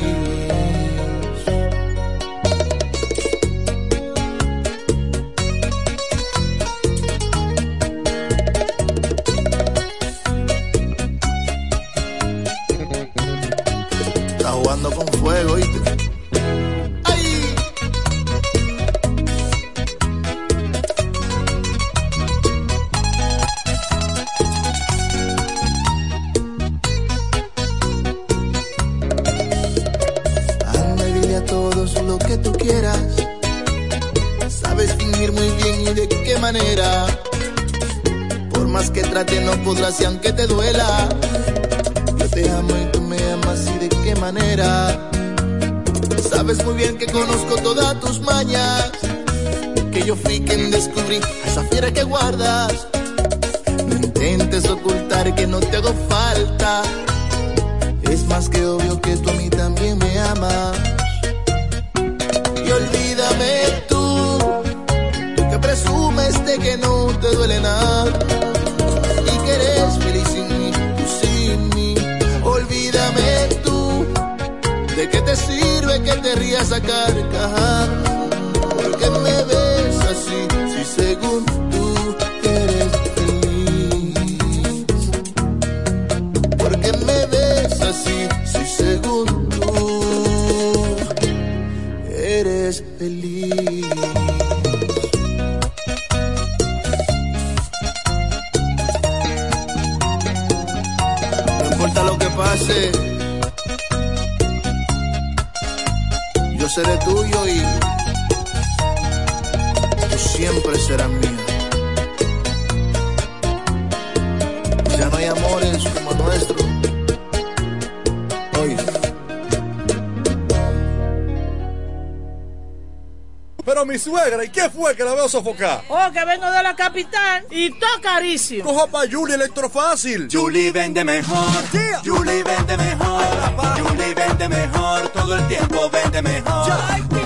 Speaker 10: A esa fiera que guardas. Siempre serás mío. Ya no hay amores como el nuestro. Oye.
Speaker 34: Pero mi suegra, ¿y qué fue que la veo sofocar?
Speaker 4: Oh, que vengo de la capital y todo carísimo.
Speaker 34: Coja pa' Julie Electrofácil.
Speaker 5: Julie vende mejor. Julie vende mejor. Julie vende mejor. Todo el tiempo vende mejor.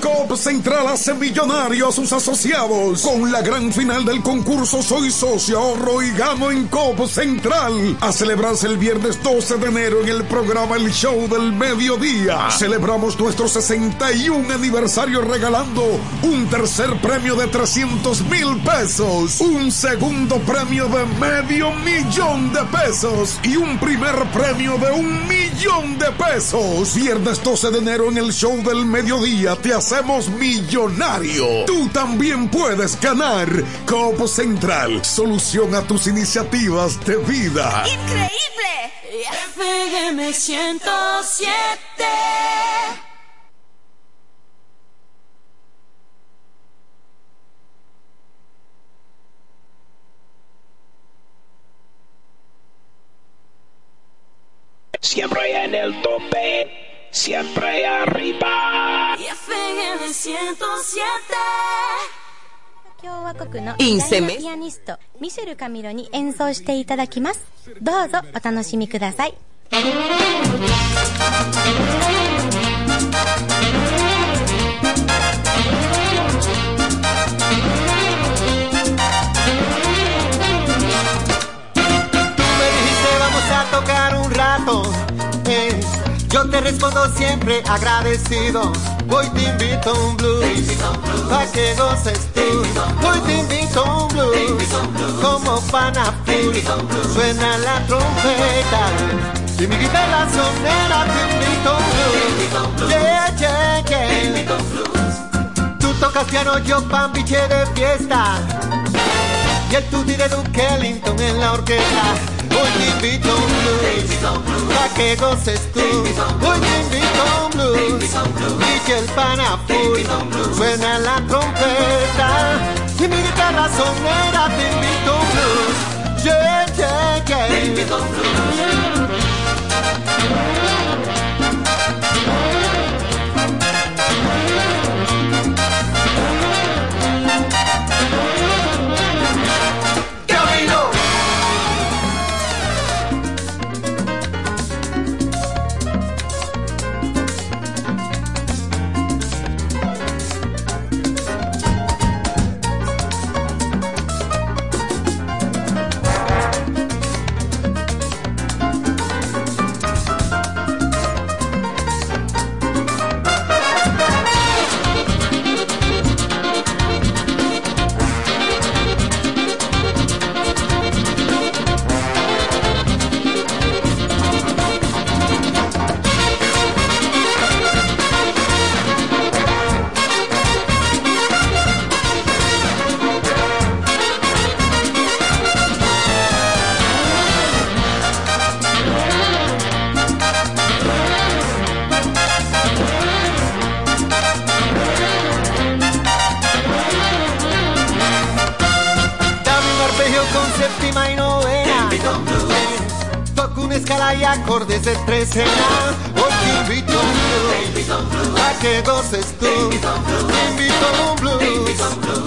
Speaker 35: COP Central hace millonario a sus asociados. Con la gran final del concurso Soy Socio, Ahorro y Gano en COP Central. A celebrarse el viernes 12 de enero en el programa El Show del Mediodía. Celebramos nuestro 61 aniversario regalando un tercer premio de 300 mil pesos, un segundo premio de medio millón de pesos y un primer premio de un millón de pesos. Viernes 12 de enero en el Show del Mediodía te hacemos millonario. Tú también puedes ganar. Copo Central, solución a tus iniciativas de vida.
Speaker 5: ¡Increíble! FM 107.
Speaker 36: Siempre en el tope, siempre arriba.
Speaker 37: FM 107
Speaker 38: 共和国の偉大なピアニストミシェル・カミロに演奏していただきます。どうぞお楽しみください。
Speaker 39: Vamos a tocar un rato. Yo te respondo siempre agradecido. Hoy te invito a un blues, pa' que goces tú. Hoy te invito a un blues, como pana Suena la trompeta y mi guitarra sonera te invito a un blues. Yeah, yeah, yeah. Tú tocas piano, yo pambiche de fiesta. Y el tutti de Duke Ellington en la orquesta. Hoy te invito a un blues, pa' que goces tú. Hoy te invito a un blues, y el pana full, suena la trompeta. Y mi guitarra sonera te invito a un blues, yeah, yeah, yeah. Te invito a un blues. Escala y acordes de trecena. Hoy te invito a un blues, a que goces tú. Te invito a un blues,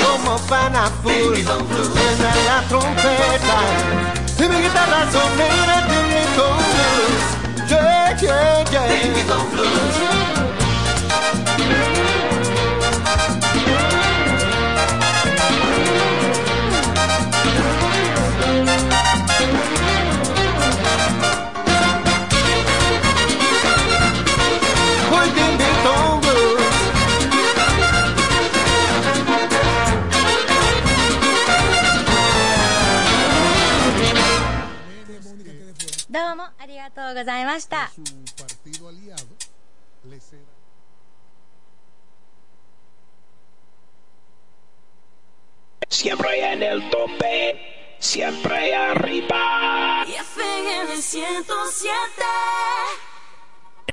Speaker 39: como pana full. Suena la trompeta y mi guitarra sonera. Te invito a un blues, yeah, yeah, yeah.
Speaker 38: とうございました。
Speaker 36: Siempre en el tope, siempre arriba.
Speaker 37: FM 107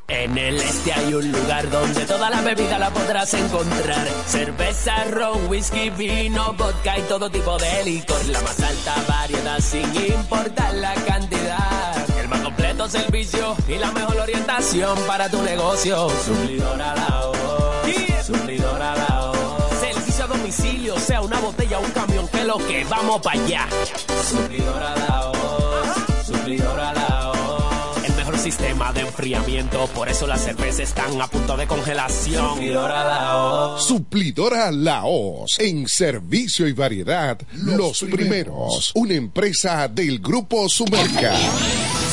Speaker 24: En el este hay un lugar donde toda la bebida la podrás encontrar. Cerveza, ron, whisky, vino, vodka y todo tipo de licor. La más alta variedad sin importar la cantidad. Servicio y la mejor orientación para tu negocio. Suplidor a la voz. Suplidor a la voz. Servicio a domicilio, sea una botella o un camión, que lo que vamos para allá. Suplidor a la voz. Suplidor a la voz. El mejor sistema de enfriamiento, por eso las cervezas están a punto de congelación. Suplidor a la voz.
Speaker 40: Suplidora Laos, en servicio y variedad, los, primeros. Una empresa del Grupo Sumerca.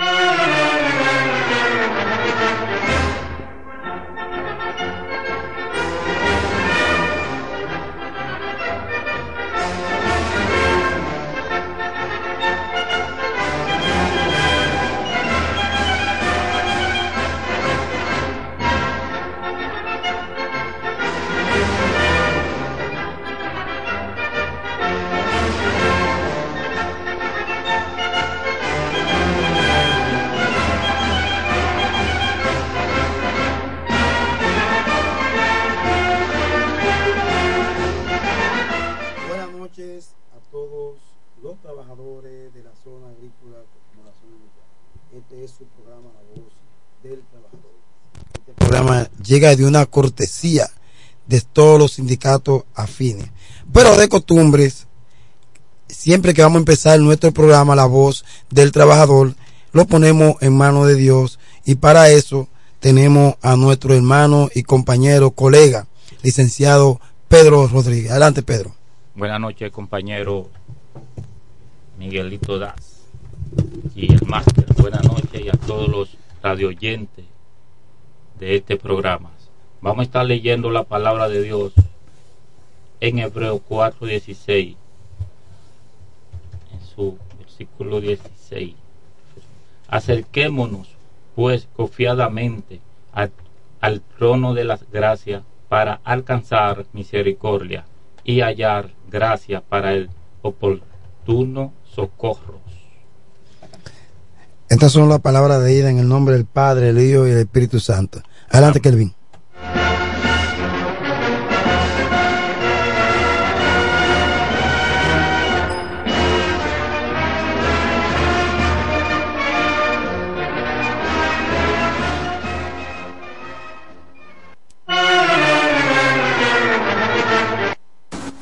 Speaker 41: Thank you. Llega de una cortesía de todos los sindicatos afines. Pero de costumbres, siempre que vamos a empezar nuestro programa La Voz del Trabajador, lo ponemos en manos de Dios y para eso tenemos a nuestro hermano y compañero, colega, licenciado Pedro Rodríguez. Adelante, Pedro.
Speaker 42: Buenas noches, compañero Miguelito Das y el máster. Buenas noches y a todos los radioyentes de este programa. Vamos a estar leyendo la palabra de Dios en Hebreo 4:16, en su versículo 16. Acerquémonos, pues, confiadamente al, trono de las gracias para alcanzar misericordia y hallar gracia para el oportuno socorro.
Speaker 41: Estas son las palabras de ida en el nombre del Padre, el Hijo y el Espíritu Santo. Adelante, Kelvin.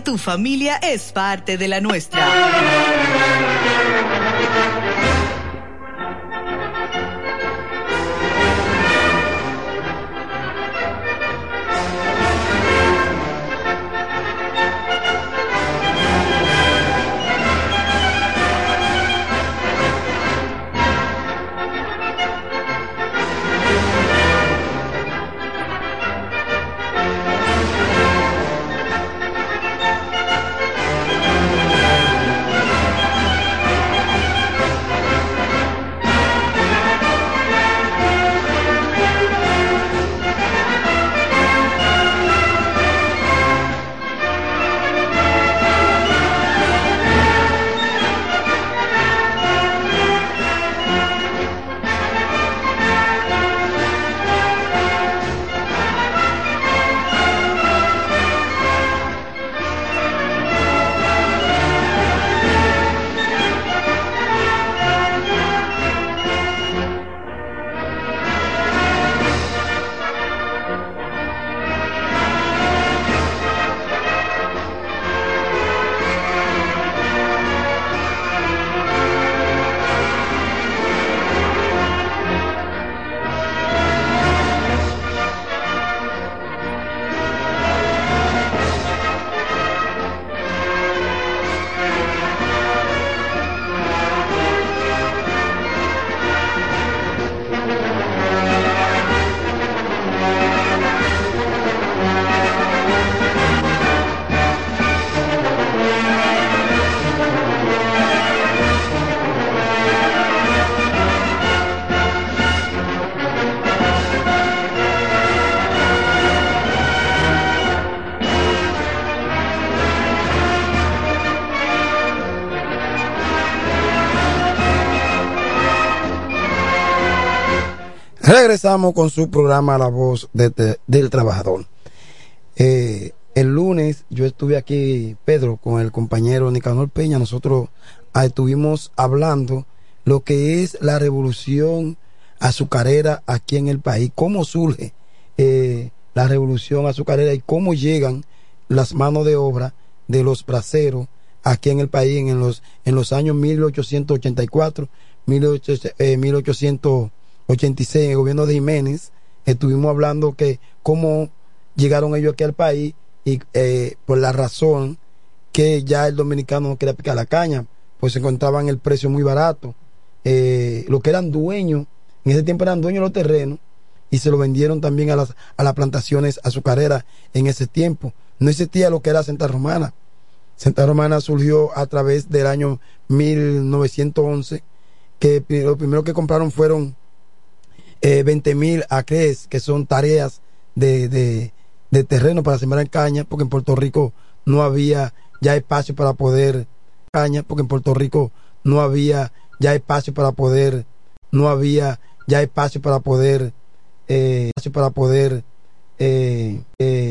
Speaker 43: tu familia es parte de la nuestra.
Speaker 41: Regresamos con su programa La Voz de- de- del Trabajador. Eh, el lunes yo estuve aquí, Pedro, con el compañero Nicanor Peña. Nosotros ah, estuvimos hablando lo que es la revolución azucarera aquí en el país, cómo surge eh, la revolución azucarera y cómo llegan las manos de obra de los braceros aquí en el país en los, en los años 1884, 1800, eh, 1886, en el gobierno de Jiménez. Estuvimos hablando que cómo llegaron ellos aquí al país y eh, por la razón que ya el dominicano no quería picar la caña, pues se encontraban el precio muy barato. Eh, lo que eran dueños, en ese tiempo eran dueños de los terrenos y se lo vendieron también a las, a las plantaciones azucareras en ese tiempo. No existía lo que era Santa Romana. Santa Romana surgió a través del año 1911, que lo primero que compraron fueron eh, 20 mil acres, que son tareas de, de, de terreno para sembrar caña, porque en Puerto Rico no había ya espacio para poder caña, porque en Puerto Rico no había ya espacio para poder, no había ya espacio para poder, eh, espacio para poder eh, eh,